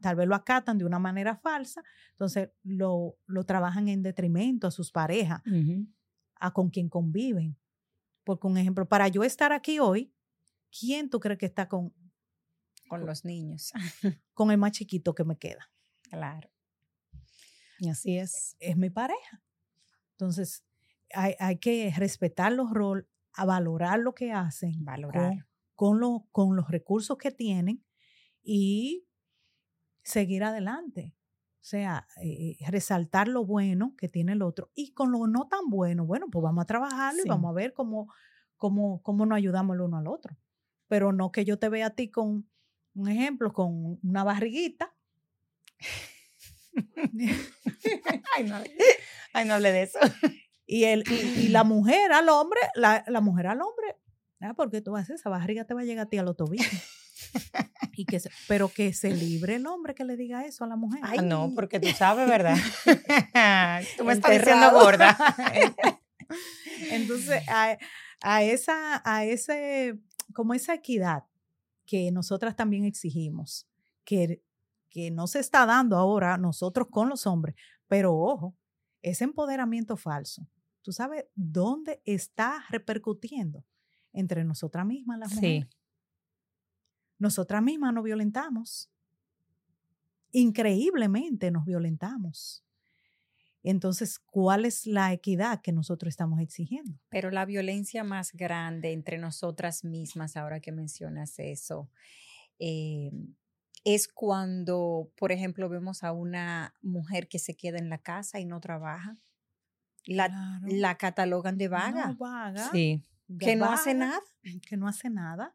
tal vez lo acatan de una manera falsa, entonces lo, lo trabajan en detrimento a sus parejas, a con quien conviven. Porque un ejemplo, para yo estar aquí hoy, ¿quién tú crees que está con, con los niños? (laughs) con el más chiquito que me queda. Claro. Y así es. Es mi pareja. Entonces, hay, hay que respetar los roles, a valorar lo que hacen. Valorar. Con, lo, con los recursos que tienen y seguir adelante. O sea, eh, resaltar lo bueno que tiene el otro y con lo no tan bueno, bueno, pues vamos a trabajarlo y vamos a ver cómo, cómo, cómo nos ayudamos el uno al otro. Pero no que yo te vea a ti con, un ejemplo, con una barriguita. (laughs) ay, no, ay, no hable de eso. Y, el, y, la mujer al hombre, la, la mujer al hombre, ¿ah? porque tú vas a esa barriga te va a llegar a ti a los (laughs) tobillos. Y que pero que se libre el hombre que le diga eso a la mujer. Ay, no, porque tú sabes, ¿verdad? (laughs) tú me estás diciendo gorda. (laughs) Entonces, a, esa, a ese, como esa equidad que nosotras también exigimos, que, que no se está dando ahora nosotros con los hombres, pero ojo, ese empoderamiento falso, ¿tú sabes dónde está repercutiendo? Entre nosotras mismas las mujeres. Sí nosotras mismas nos violentamos. Increíblemente nos violentamos. Entonces, ¿cuál es la equidad que nosotros estamos exigiendo? Pero la violencia más grande entre nosotras mismas, ahora que mencionas eso, eh, es cuando, por ejemplo, vemos a una mujer que se queda en la casa y no trabaja. La, la catalogan de vaga. vaga sí. que no hace nada. Que no hace nada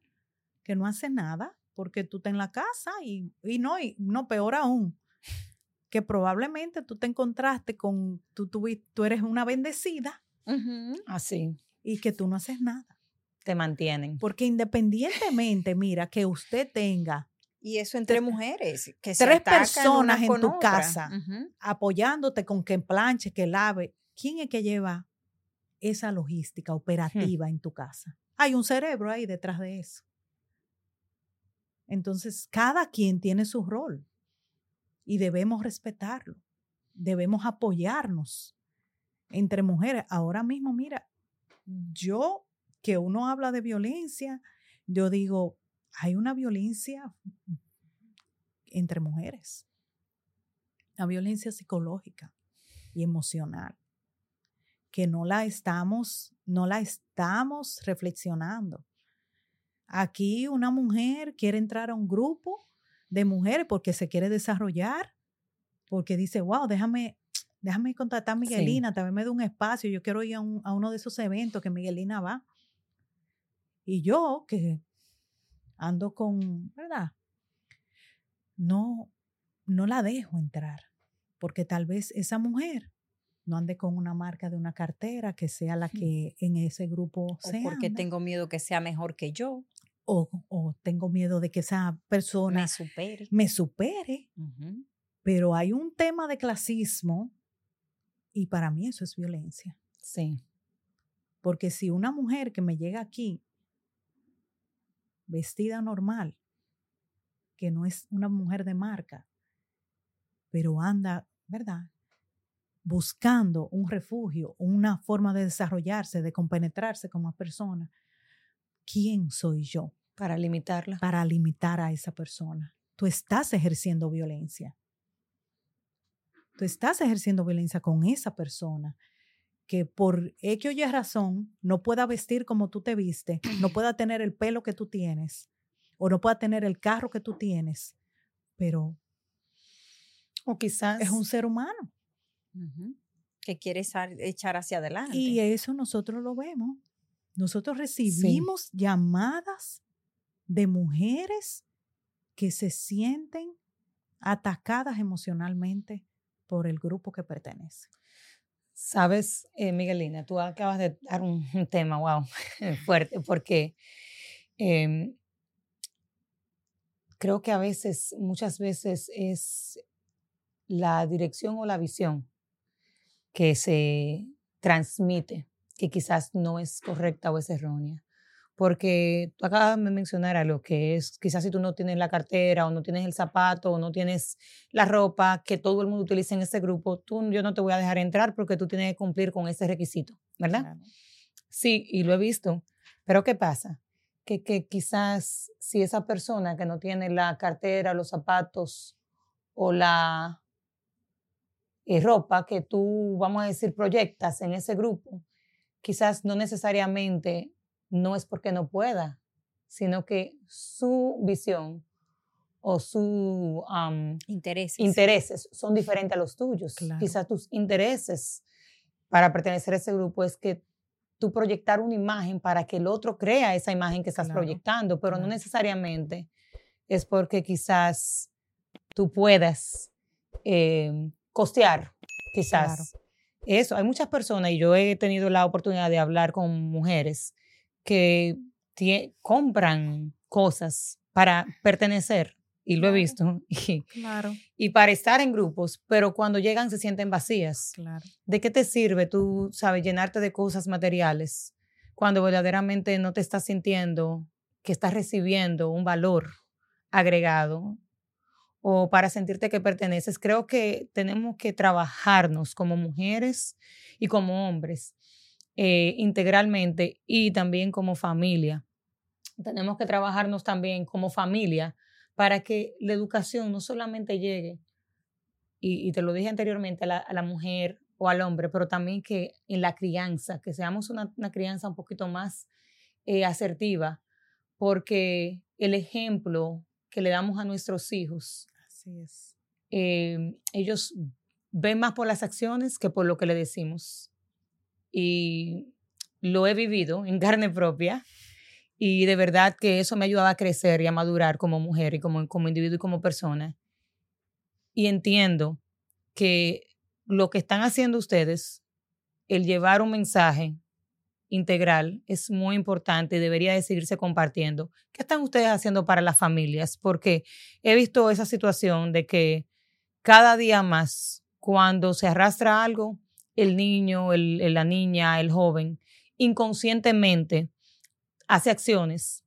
que no hace nada porque tú estás en la casa y, y no, y no, peor aún, que probablemente tú te encontraste con, tú, tú, tú eres una bendecida. Así. Y que tú no haces nada. Te mantienen. Porque independientemente, mira, que usted tenga y eso entre mujeres. Que tres personas en tu casa apoyándote con que planche, que lave. ¿Quién es que lleva esa logística operativa en tu casa? Hay un cerebro ahí detrás de eso. Entonces, cada quien tiene su rol y debemos respetarlo, debemos apoyarnos entre mujeres. Ahora mismo, mira, yo que uno habla de violencia, yo digo, hay una violencia entre mujeres, la violencia psicológica y emocional, que no la estamos, no la estamos reflexionando. Aquí una mujer quiere entrar a un grupo de mujeres porque se quiere desarrollar, porque dice, wow, déjame, déjame contactar a Miguelina, también me da un espacio, yo quiero ir a, a uno de esos eventos que Miguelina va. Y yo, que ando con, ¿verdad? No, no la dejo entrar, porque tal vez esa mujer no ande con una marca de una cartera que sea la que en ese grupo O sea. porque tengo miedo que sea mejor que yo, o, o tengo miedo de que esa persona me supere. me supere. Pero hay un tema de clasismo y para mí eso es violencia. Sí. Porque si una mujer que me llega aquí vestida normal, que no es una mujer de marca, pero anda, ¿verdad? Buscando un refugio, una forma de desarrollarse, de compenetrarse como persona, ¿quién soy yo Para limitarla. para limitar a esa persona? Tú estás ejerciendo violencia. Tú estás ejerciendo violencia con esa persona que por X o Y razón no pueda vestir como tú te viste, no pueda tener el pelo que tú tienes o no pueda tener el carro que tú tienes, pero O quizás es un ser humano. Que quiere echar hacia adelante. Y eso nosotros lo vemos. Nosotros recibimos llamadas de mujeres que se sienten atacadas emocionalmente por el grupo que pertenece. Sabes, eh, Miguelina, tú acabas de dar un, tema, wow, (laughs) fuerte, porque em, creo que a veces, muchas veces es la dirección o la visión que se transmite, que quizás no es correcta o es errónea. Porque tú acabas de mencionar algo que es, quizás si tú no tienes la cartera o no tienes el zapato o no tienes la ropa que todo el mundo utiliza en ese grupo, tú, yo no te voy a dejar entrar porque tú tienes que cumplir con ese requisito, ¿verdad? Claro. Sí, y lo he visto. Pero ¿qué pasa? Que, que quizás si esa persona que no tiene la cartera, los zapatos o la eh, ropa que tú, vamos a decir, proyectas en ese grupo, quizás no necesariamente no es porque no pueda, sino que su visión o su am, Intereses. intereses son diferentes a los tuyos. Claro. Quizás tus intereses para pertenecer a ese grupo es que tú proyectar una imagen para que el otro crea esa imagen que estás Claro, proyectando, pero no necesariamente es porque quizás tú puedas eh, costear, quizás. Eso, hay muchas personas y yo he tenido la oportunidad de hablar con mujeres que compran cosas para pertenecer y lo he visto (laughs) y, Claro, y para estar en grupos, pero cuando llegan se sienten vacías. claro. ¿De qué te sirve tú, sabes, llenarte de cosas materiales cuando verdaderamente no te estás sintiendo que estás recibiendo un valor agregado o para sentirte que perteneces? Creo que tenemos que trabajarnos como mujeres y como hombres eh, integralmente y también como familia. Tenemos que trabajarnos también como familia para que la educación no solamente llegue, y, y te lo dije anteriormente, a la, a la mujer o al hombre, pero también que en la crianza, que seamos una, una crianza un poquito más eh, asertiva, porque el ejemplo que le damos a nuestros hijos, Así es. eh, ellos ven más por las acciones que por lo que le decimos. Y lo he vivido en carne propia. Y de verdad que eso me ayudaba a crecer y a madurar como mujer y como, como individuo y como persona. Y entiendo que lo que están haciendo ustedes, el llevar un mensaje integral, es muy importante y debería de seguirse compartiendo. ¿Qué están ustedes haciendo para las familias? Porque he visto esa situación de que cada día más, cuando se arrastra algo, el niño, el- la niña, el joven, inconscientemente hace acciones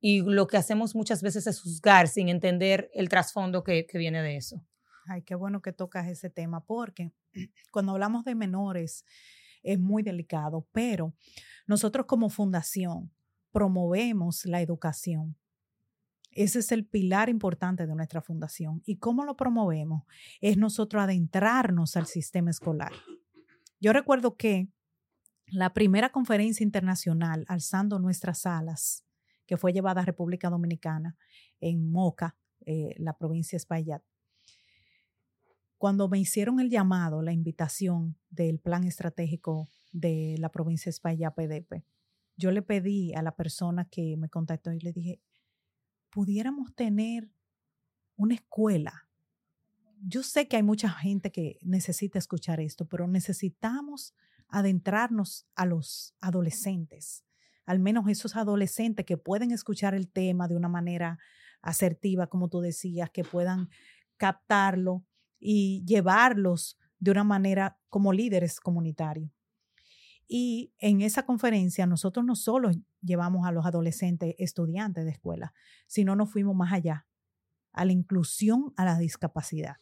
y lo que hacemos muchas veces es juzgar sin entender el trasfondo que, que viene de eso. Ay, qué bueno que tocas ese tema, porque (clears throat) cuando hablamos de menores es muy delicado, pero nosotros como fundación promovemos la educación. Ese es el pilar importante de nuestra fundación. ¿Y cómo lo promovemos? Es nosotros adentrarnos al sistema escolar. Yo recuerdo que la primera conferencia internacional alzando nuestras alas, que fue llevada a República Dominicana en Moca, eh, la provincia de Espaillat, cuando me hicieron el llamado, la invitación del plan estratégico de la provincia de España PDP, yo le pedí a la persona que me contactó y le dije, pudiéramos tener una escuela. Yo sé que hay mucha gente que necesita escuchar esto, pero necesitamos adentrarnos a los adolescentes, al menos esos adolescentes que pueden escuchar el tema de una manera asertiva, como tú decías, que puedan captarlo y llevarlos de una manera como líderes comunitarios. Y en esa conferencia nosotros no solo llevamos a los adolescentes estudiantes de escuela, sino nos fuimos más allá, a la inclusión a la discapacidad.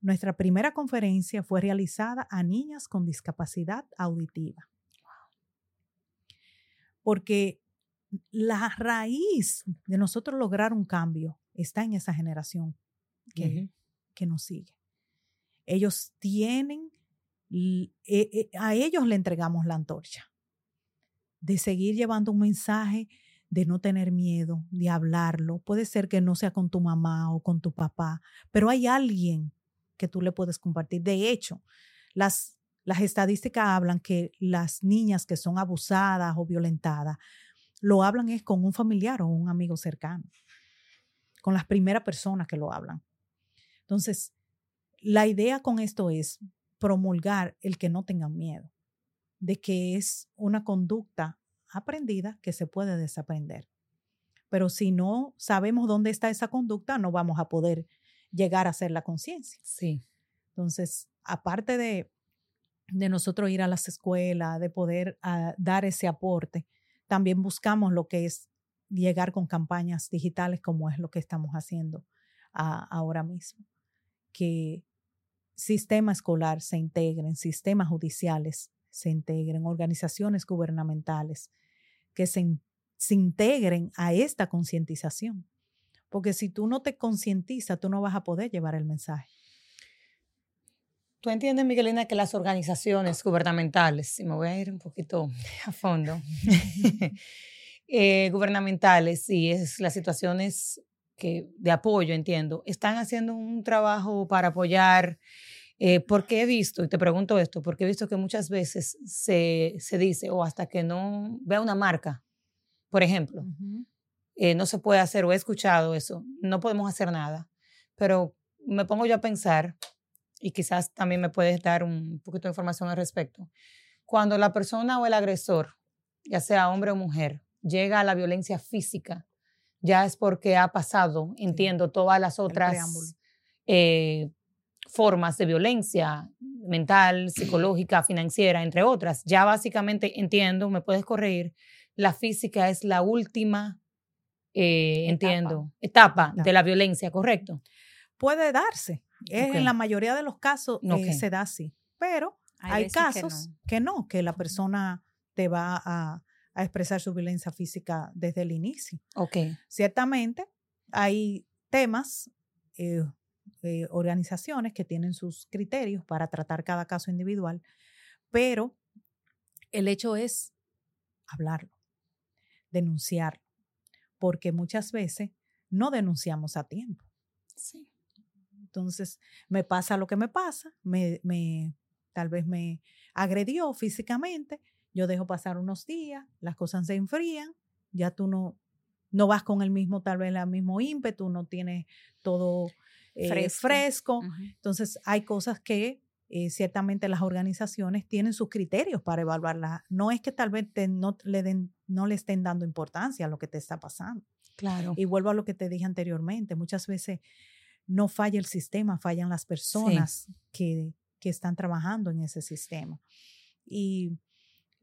Nuestra primera conferencia fue realizada a niñas con discapacidad auditiva. Porque la raíz de nosotros lograr un cambio está en esa generación que, que nos sigue. Ellos tienen a ellos le entregamos la antorcha, de seguir llevando un mensaje, de no tener miedo, de hablarlo. Puede ser que no sea con tu mamá o con tu papá, pero hay alguien que tú le puedes compartir. De hecho, las, las estadísticas hablan que las niñas que son abusadas o violentadas, lo hablan es con un familiar o un amigo cercano, con las primeras personas que lo hablan. Entonces, la idea con esto es promulgar el que no tengan miedo, de que es una conducta aprendida que se puede desaprender. Pero si no sabemos dónde está esa conducta, no vamos a poder llegar a hacer la conciencia. Sí. Entonces, aparte de, de nosotros ir a las escuelas, de poder ah, dar ese aporte, también buscamos lo que es llegar con campañas digitales como es lo que estamos haciendo ah, ahora mismo. Que sistema escolar se integren, sistemas judiciales se integren, organizaciones gubernamentales que se, se integren a esta concientización. Porque si tú no te concientizas, tú no vas a poder llevar el mensaje. ¿Tú entiendes, Miguelina, que las organizaciones gubernamentales, si me voy a ir un poquito (laughs) a fondo, (laughs) (laughs) eh, gubernamentales y es las situaciones que, de apoyo, entiendo, están haciendo un trabajo para apoyar eh, porque he visto, y te pregunto esto, porque he visto que muchas veces se, se dice, o hasta que no vea una marca, por ejemplo, eh, no se puede hacer, o he escuchado eso, no podemos hacer nada. Pero me pongo yo a pensar, y quizás también me puedes dar un poquito de información al respecto, cuando la persona o el agresor, ya sea hombre o mujer, llega a la violencia física, ya es porque ha pasado, entiendo, todas las otras eh, formas de violencia mental, psicológica, financiera, entre otras. Ya básicamente entiendo, me puedes corregir, la física es la última, eh, entiendo, etapa de la violencia, ¿correcto? Puede darse. En la mayoría de los casos eh, se da así, pero hay, casos que no. que la persona te va a, a, expresar su violencia física desde el inicio. Ok. Ciertamente hay temas eh, eh, organizaciones que tienen sus criterios para tratar cada caso individual, pero el hecho es hablarlo, denunciarlo, porque muchas veces no denunciamos a tiempo. Sí. Entonces, me pasa lo que me pasa, me, me, tal vez me agredió físicamente, yo dejo pasar unos días, las cosas se enfrían, ya tú no, no vas con el mismo, tal vez el mismo ímpetu, no tienes todo eh, fresco. Entonces, hay cosas que eh, ciertamente las organizaciones tienen sus criterios para evaluarlas. No es que tal vez no, le den, no le estén dando importancia a lo que te está pasando. Claro. Y vuelvo a lo que te dije anteriormente, muchas veces no falla el sistema, fallan las personas que, que, están trabajando en ese sistema. Y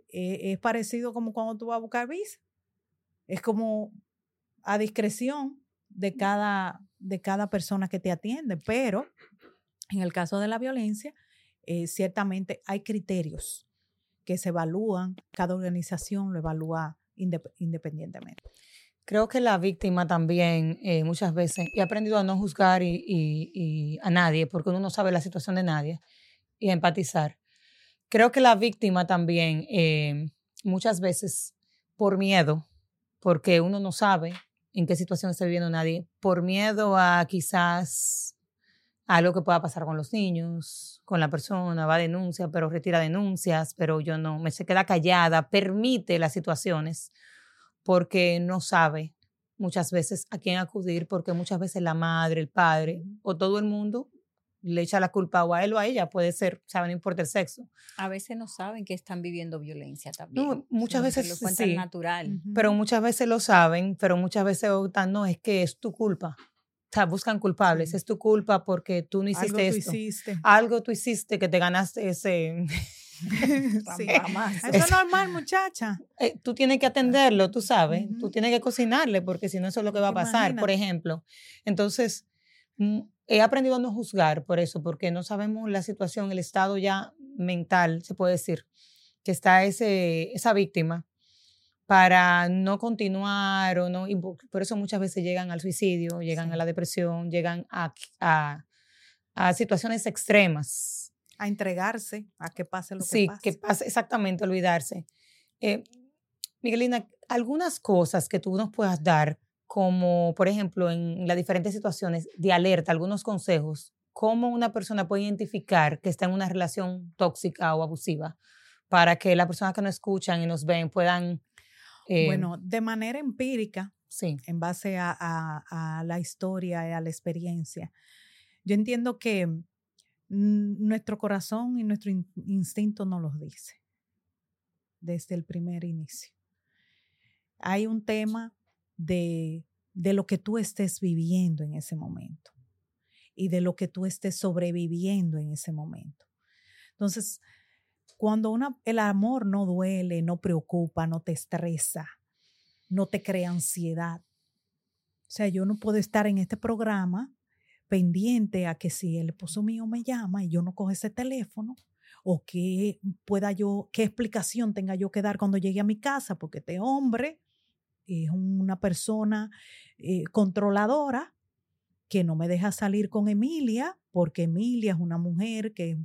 eh, es parecido como cuando tú vas a buscar visa. Es como a discreción de cada, de cada persona que te atiende, pero en el caso de la violencia, eh, ciertamente hay criterios que se evalúan, cada organización lo evalúa independientemente. Creo que la víctima también eh, muchas veces, he aprendido a no juzgar y, a nadie, porque uno no sabe la situación de nadie, y a empatizar. Creo que la víctima también eh, muchas veces por miedo, porque uno no sabe en qué situación está viviendo nadie, por miedo a quizás algo que pueda pasar con los niños, con la persona, va a denuncia, pero retira denuncias, pero yo no, me se queda callada, permite las situaciones porque no sabe muchas veces a quién acudir, porque muchas veces la madre, el padre o todo el mundo le echa la culpa o a él o a ella, puede ser, saben, no importa el sexo. A veces no saben que están viviendo violencia también. muchas veces lo cuentan natural. Pero muchas veces lo saben, pero muchas veces optan, no, es que es tu culpa. O sea, buscan culpables. Es tu culpa porque tú no hiciste Algo esto. Tú hiciste. Algo tú hiciste que te ganaste ese. (laughs) sí. (laughs) Eso es normal, muchacha. Eh, tú tienes que atenderlo, tú sabes. Tú tienes que cocinarle porque si no, eso es lo que va a pasar, por ejemplo. Entonces, mm, he aprendido a no juzgar por eso, porque no sabemos la situación, el estado ya mental, se puede decir, que está ese, esa víctima para no continuar o no, y por eso muchas veces llegan al suicidio, llegan a la depresión, llegan a, a, situaciones extremas. A entregarse, a que pase lo que sí, pase. Sí, que pase, exactamente, olvidarse. Eh, Miguelina, algunas cosas que tú nos puedas dar, como por ejemplo en las diferentes situaciones de alerta, algunos consejos, cómo una persona puede identificar que está en una relación tóxica o abusiva, para que las personas que nos escuchan y nos ven puedan eh, bueno, de manera empírica, sí. en base a, la historia y a la experiencia, yo entiendo que nuestro corazón y nuestro instinto nos los dice desde el primer inicio. Hay un tema de, de lo que tú estés viviendo en ese momento y de lo que tú estés sobreviviendo en ese momento. Entonces, cuando una, el amor no duele, no preocupa, no te estresa, no te crea ansiedad. O sea, yo no puedo estar en este programa pendiente a que si el esposo mío me llama y yo no cojo ese teléfono, o qué pueda yo, qué explicación tenga yo que dar cuando llegue a mi casa, porque este hombre es una persona eh, controladora que no me deja salir con Emilia, porque Emilia es una mujer que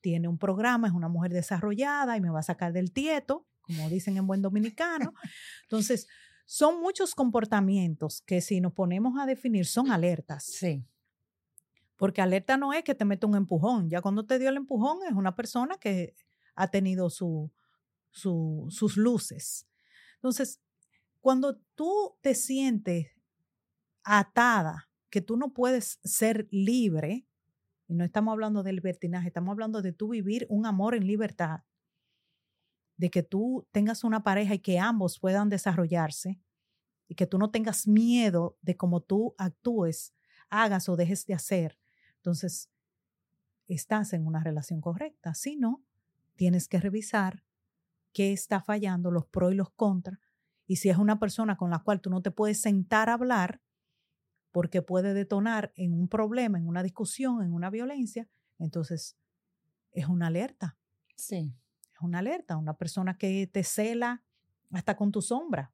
tiene un programa, es una mujer desarrollada y me va a sacar del tieto, como dicen en buen dominicano. Entonces, son muchos comportamientos que si nos ponemos a definir son alertas. Sí. Porque alerta no es que te mete un empujón. Ya cuando te dio el empujón es una persona que ha tenido su, sus luces. Entonces, cuando tú te sientes atada, que tú no puedes ser libre, y no estamos hablando del libertinaje, estamos hablando de tú vivir un amor en libertad, de que tú tengas una pareja y que ambos puedan desarrollarse y que tú no tengas miedo de cómo tú actúes, hagas o dejes de hacer. Entonces, estás en una relación correcta. Si no, tienes que revisar qué está fallando, los pros y los contras. Y si es una persona con la cual tú no te puedes sentar a hablar, porque puede detonar en un problema, en una discusión, en una violencia, entonces es una alerta. Sí. Es una alerta, una persona que te cela hasta con tu sombra,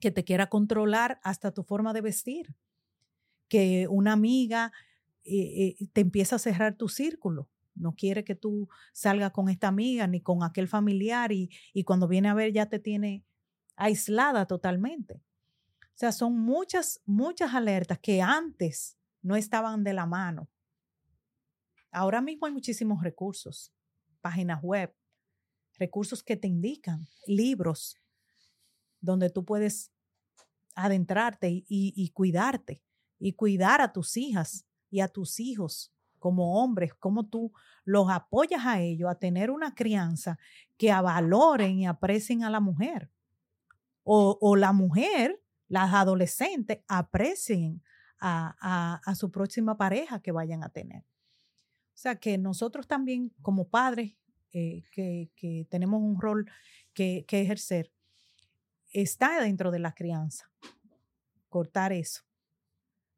que te quiera controlar hasta tu forma de vestir, que una amiga eh, eh, te empieza a cerrar tu círculo, no quiere que tú salgas con esta amiga ni con aquel familiar y, y cuando viene a ver ya te tiene aislada totalmente. O sea, son muchas, muchas alertas que antes no estaban de la mano. Ahora mismo hay muchísimos recursos, páginas web, recursos que te indican, libros, donde tú puedes adentrarte y, cuidarte y cuidar a tus hijas y a tus hijos como hombres, como tú los apoyas a ellos a tener una crianza que valoren y aprecien a la mujer. O, o la mujer las adolescentes aprecien a, su próxima pareja que vayan a tener. O sea, que nosotros también como padres eh, que, tenemos un rol que, ejercer, está dentro de la crianza. Cortar eso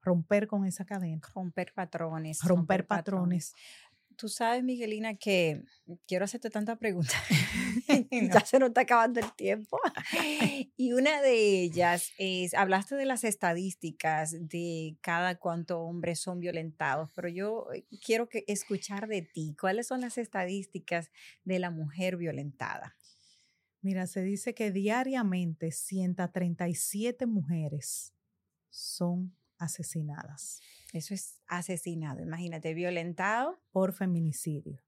romper con esa cadena. Romper patrones. Romper, patrones. Tú sabes, Miguelina, que quiero hacerte tanta pregunta. (laughs) (laughs) (laughs) ya se nos está acabando el tiempo. (laughs) y una de ellas es, hablaste de las estadísticas de cada cuánto hombres son violentados, pero yo eh, quiero que escuchar de ti. ¿Cuáles son las estadísticas de la mujer violentada? Mira, se dice que diariamente 137 mujeres son asesinadas. Eso es asesinado, imagínate, violentado. Por feminicidio.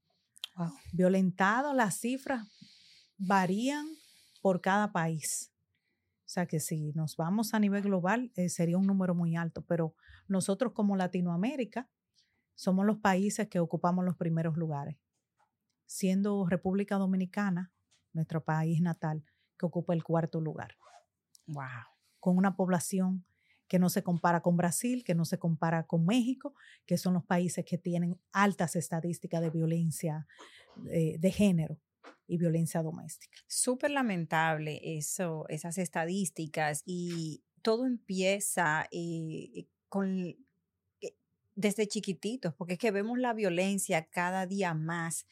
Violentado, las cifras varían por cada país. O sea que si nos vamos a nivel global, eh, sería un número muy alto, pero nosotros como Latinoamérica somos los países que ocupamos los primeros lugares, siendo República Dominicana, nuestro país natal, que ocupa el cuarto lugar. Wow. Con una población que no se compara con Brasil, que no se compara con México, que son los países que tienen altas estadísticas de violencia eh, de género y violencia doméstica. Súper lamentable eso, esas estadísticas y todo empieza eh, con eh, desde chiquititos, porque es que vemos la violencia cada día más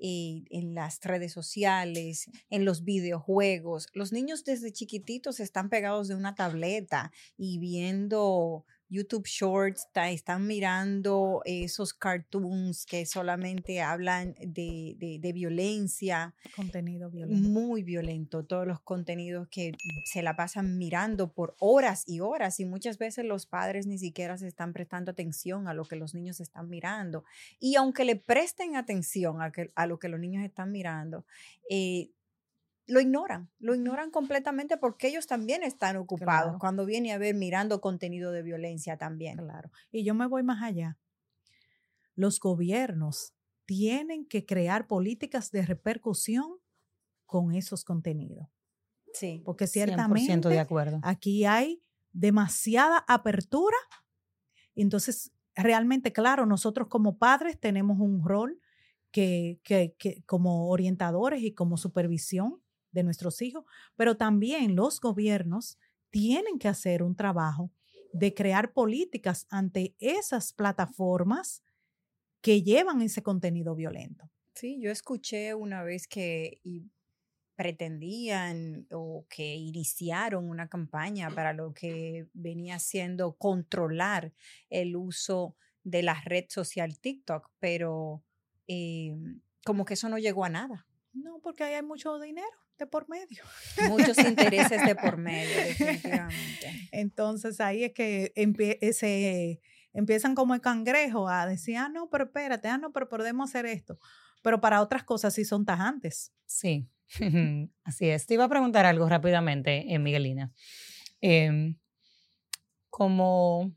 eh, en las redes sociales, en los videojuegos. Los niños desde chiquititos están pegados de una tableta y viendo YouTube Shorts, están mirando esos cartoons que solamente hablan de, violencia. Contenido violento. Muy violento, todos los contenidos que se la pasan mirando por horas y horas y muchas veces los padres ni siquiera se están prestando atención a lo que los niños están mirando. Y aunque le presten atención a, a lo que los niños están mirando, eh, lo ignoran, lo ignoran completamente porque ellos también están ocupados cuando viene a ver mirando contenido de violencia también. Claro. Y yo me voy más allá. Los gobiernos tienen que crear políticas de repercusión con esos contenidos. Sí. Porque ciertamente de acuerdo. aquí hay demasiada apertura. Entonces, realmente, claro, nosotros como padres tenemos un rol que, que, que, como orientadores y como supervisión de nuestros hijos, pero también los gobiernos tienen que hacer un trabajo de crear políticas ante esas plataformas que llevan ese contenido violento. Sí, yo escuché una vez que pretendían o que iniciaron una campaña para lo que venía siendo controlar el uso de la red social TikTok, pero em, como que eso no llegó a nada. No, porque ahí hay mucho dinero de por medio. Muchos intereses de por (laughs) medio, definitivamente. Entonces ahí es que se empiezan como el cangrejo a decir, ah, no, pero espérate, ah, no, pero podemos hacer esto. Pero para otras cosas sí son tajantes. Sí, (laughs) así es. Te iba a preguntar algo rápidamente, eh, Miguelina. Em, como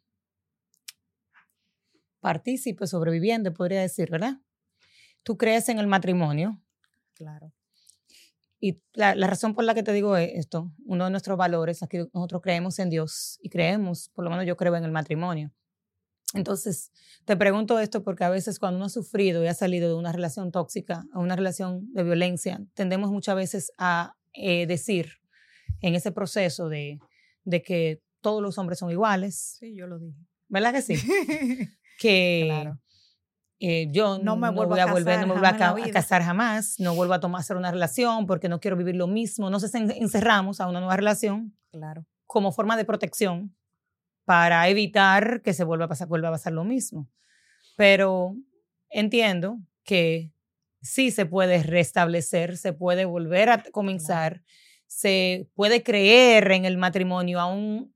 partícipe, sobreviviente, podría decir, ¿verdad? Tú crees en el matrimonio. Claro. Y la, razón por la que te digo esto, uno de nuestros valores, aquí nosotros creemos en Dios y creemos, por lo menos yo creo en el matrimonio. Entonces, te pregunto esto porque a veces cuando uno ha sufrido y ha salido de una relación tóxica a una relación de violencia, tendemos muchas veces a eh, decir en ese proceso de, de que todos los hombres son iguales. Sí, yo lo dije. ¿Verdad que sí? (laughs) que, claro. Eh, yo no me vuelvo voy a, volver, no me vuelvo a, casar jamás, no vuelvo a tomar hacer una relación porque no quiero vivir lo mismo. No se encerramos a una nueva relación. Claro. Como forma de protección para evitar que se vuelva a pasar, vuelva a pasar lo mismo. Pero entiendo que sí se puede restablecer, se puede volver a comenzar, se puede creer en el matrimonio aún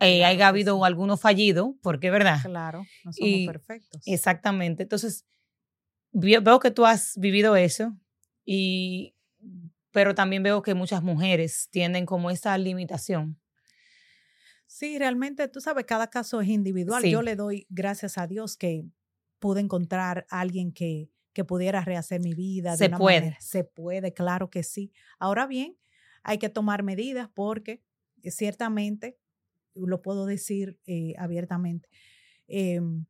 eh, haya habido alguno fallido, porque verdad. Claro, no somos perfectos. Exactamente. Entonces, veo que tú has vivido eso, y, pero también veo que muchas mujeres tienen como esa limitación. Sí, realmente, tú sabes, cada caso es individual. Yo le doy gracias a Dios que pude encontrar a alguien que, que pudiera rehacer mi vida. Se puede. Se puede, claro que sí. Ahora bien, hay que tomar medidas porque ciertamente lo puedo decir eh, abiertamente. Em,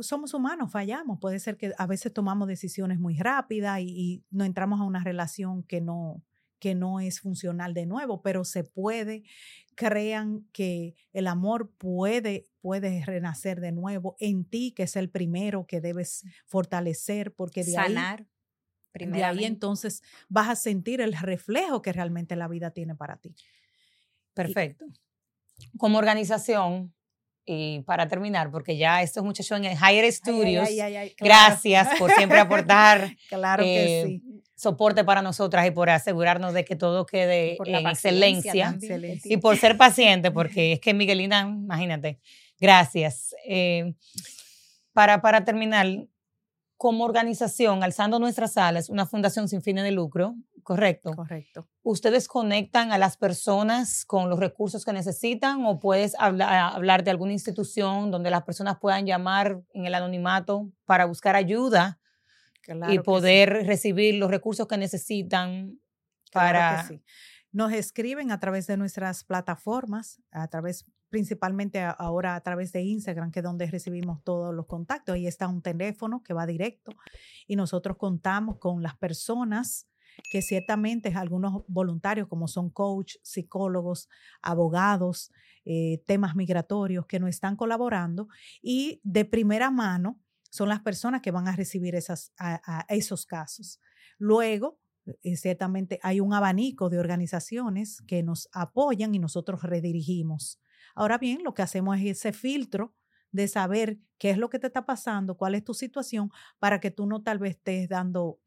somos humanos, fallamos. Puede ser que a veces tomamos decisiones muy rápidas y, no entramos a una relación que no, que no es funcional de nuevo, pero se puede. Crean que el amor puede, puede renacer de nuevo en ti, que es el primero que debes fortalecer, porque de Sanar. ahí, de ahí entonces vas a sentir el reflejo que realmente la vida tiene para ti. Perfecto como organización, y para terminar, porque ya estos muchachos en el Higher Studios, gracias por siempre aportar (laughs) claro que eh, sí. soporte para nosotras y por asegurarnos de que todo quede en excelencia. Y por ser paciente, porque es que Miguelina, imagínate, Gracias. Eh, para, para terminar, como organización, Alzando Nuestras Alas, una fundación sin fines de lucro, ¿correcto? Correcto. ¿Ustedes conectan a las personas con los recursos que necesitan o puedes hablar, de alguna institución donde las personas puedan llamar en el anonimato para buscar ayuda y poder recibir los recursos que necesitan para... Nos escriben a través de nuestras plataformas, a través principalmente ahora a través de Instagram, que es donde recibimos todos los contactos. Ahí está un teléfono que va directo y nosotros contamos con las personas que ciertamente algunos voluntarios como son coach, psicólogos, abogados, eh, temas migratorios que nos están colaborando y de primera mano son las personas que van a recibir esos casos. Luego, eh, ciertamente hay un abanico de organizaciones que nos apoyan y nosotros redirigimos. Ahora bien, lo que hacemos es ese filtro de saber qué es lo que te está pasando, cuál es tu situación, para que tú no tal vez estés dando,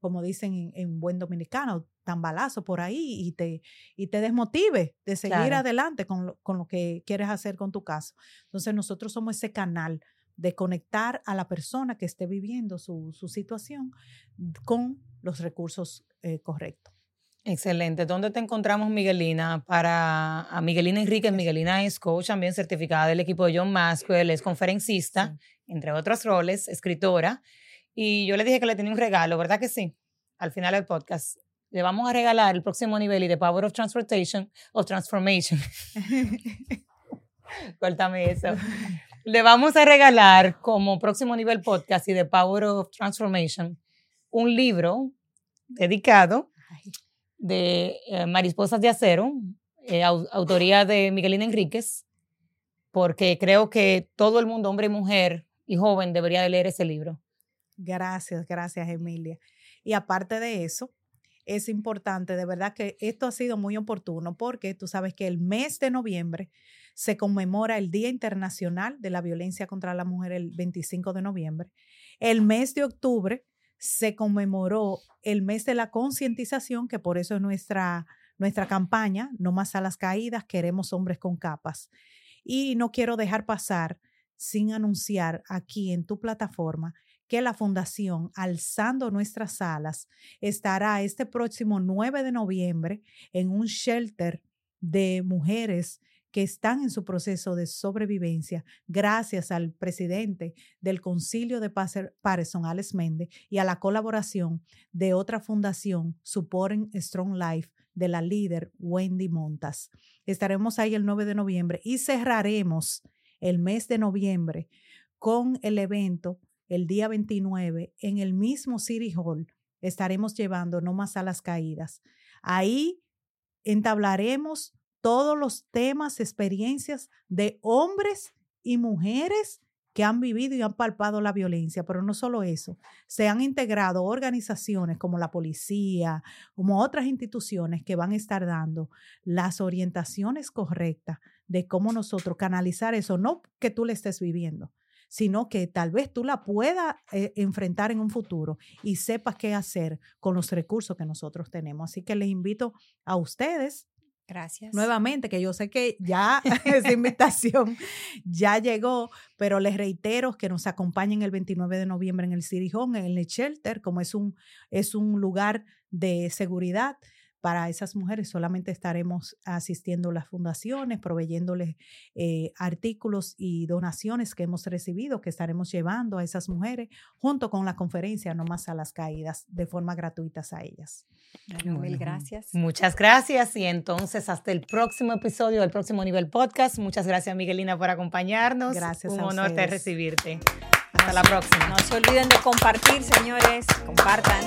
como dicen en, buen dominicano, tan balazo por ahí y te, y te desmotive de seguir adelante con lo, con lo que quieres hacer con tu caso. Entonces nosotros somos ese canal de conectar a la persona que esté viviendo su, su situación con los recursos eh, correctos. Excelente. ¿Dónde te encontramos, Miguelina? Para a Miguelina Enríquez, Miguelina es coach, también certificada del equipo de John Maxwell, es conferencista, entre otros roles, escritora. Y yo le dije que le tenía un regalo, ¿verdad que sí? Al final del podcast. Le vamos a regalar el próximo nivel y de Power of Transportation, of Transformation. (laughs) (laughs) Cuéntame eso. (laughs) Le vamos a regalar como próximo nivel podcast y de Power of Transformation un libro dedicado de eh, Marisposas de Acero, eh, autoría de Miguelina Enríquez, porque creo que todo el mundo, hombre y mujer y joven, debería de leer ese libro. Gracias, gracias Emilia. Y aparte de eso, es importante, de verdad que esto ha sido muy oportuno porque tú sabes que el mes de noviembre se conmemora el Día Internacional de la Violencia contra la Mujer el 25 de noviembre. El mes de octubre se conmemoró el mes de la concientización, que por eso es nuestra, nuestra campaña, no más a las caídas, queremos hombres con capas. Y no quiero dejar pasar sin anunciar aquí en tu plataforma que la Fundación Alzando Nuestras Alas estará este próximo 9 de noviembre en un shelter de mujeres que están en su proceso de sobrevivencia gracias al presidente del Concilio de Patterson, Alex Mende, y a la colaboración de otra fundación, Supporting Strong Life, de la líder Wendy Montas. Estaremos ahí el 9 de noviembre y cerraremos el mes de noviembre con el evento el día 29 en el mismo City Hall. Estaremos llevando no más a las caídas. Ahí entablaremos todos los temas, experiencias de hombres y mujeres que han vivido y han palpado la violencia, pero no solo eso, se han integrado organizaciones como la policía, como otras instituciones que van a estar dando las orientaciones correctas de cómo nosotros canalizar eso, no que tú le estés viviendo, sino que tal vez tú la puedas eh, enfrentar en un futuro y sepas qué hacer con los recursos que nosotros tenemos. Así que les invito a ustedes Gracias. Nuevamente, que yo sé que ya (laughs) esa invitación ya llegó, pero les reitero que nos acompañen el 29 de noviembre en el City Home, en el Shelter, como es un, es un lugar de seguridad para esas mujeres solamente estaremos asistiendo a las fundaciones, proveyéndoles eh, artículos y donaciones que hemos recibido, que estaremos llevando a esas mujeres junto con la conferencia, no más a las caídas, de forma gratuita a ellas. mil gracias. Muchas gracias y entonces hasta el próximo episodio del próximo nivel podcast. Muchas gracias Miguelina por acompañarnos. Gracias. Un honor de recibirte. Hasta la próxima. No se olviden de compartir, señores. Compartan.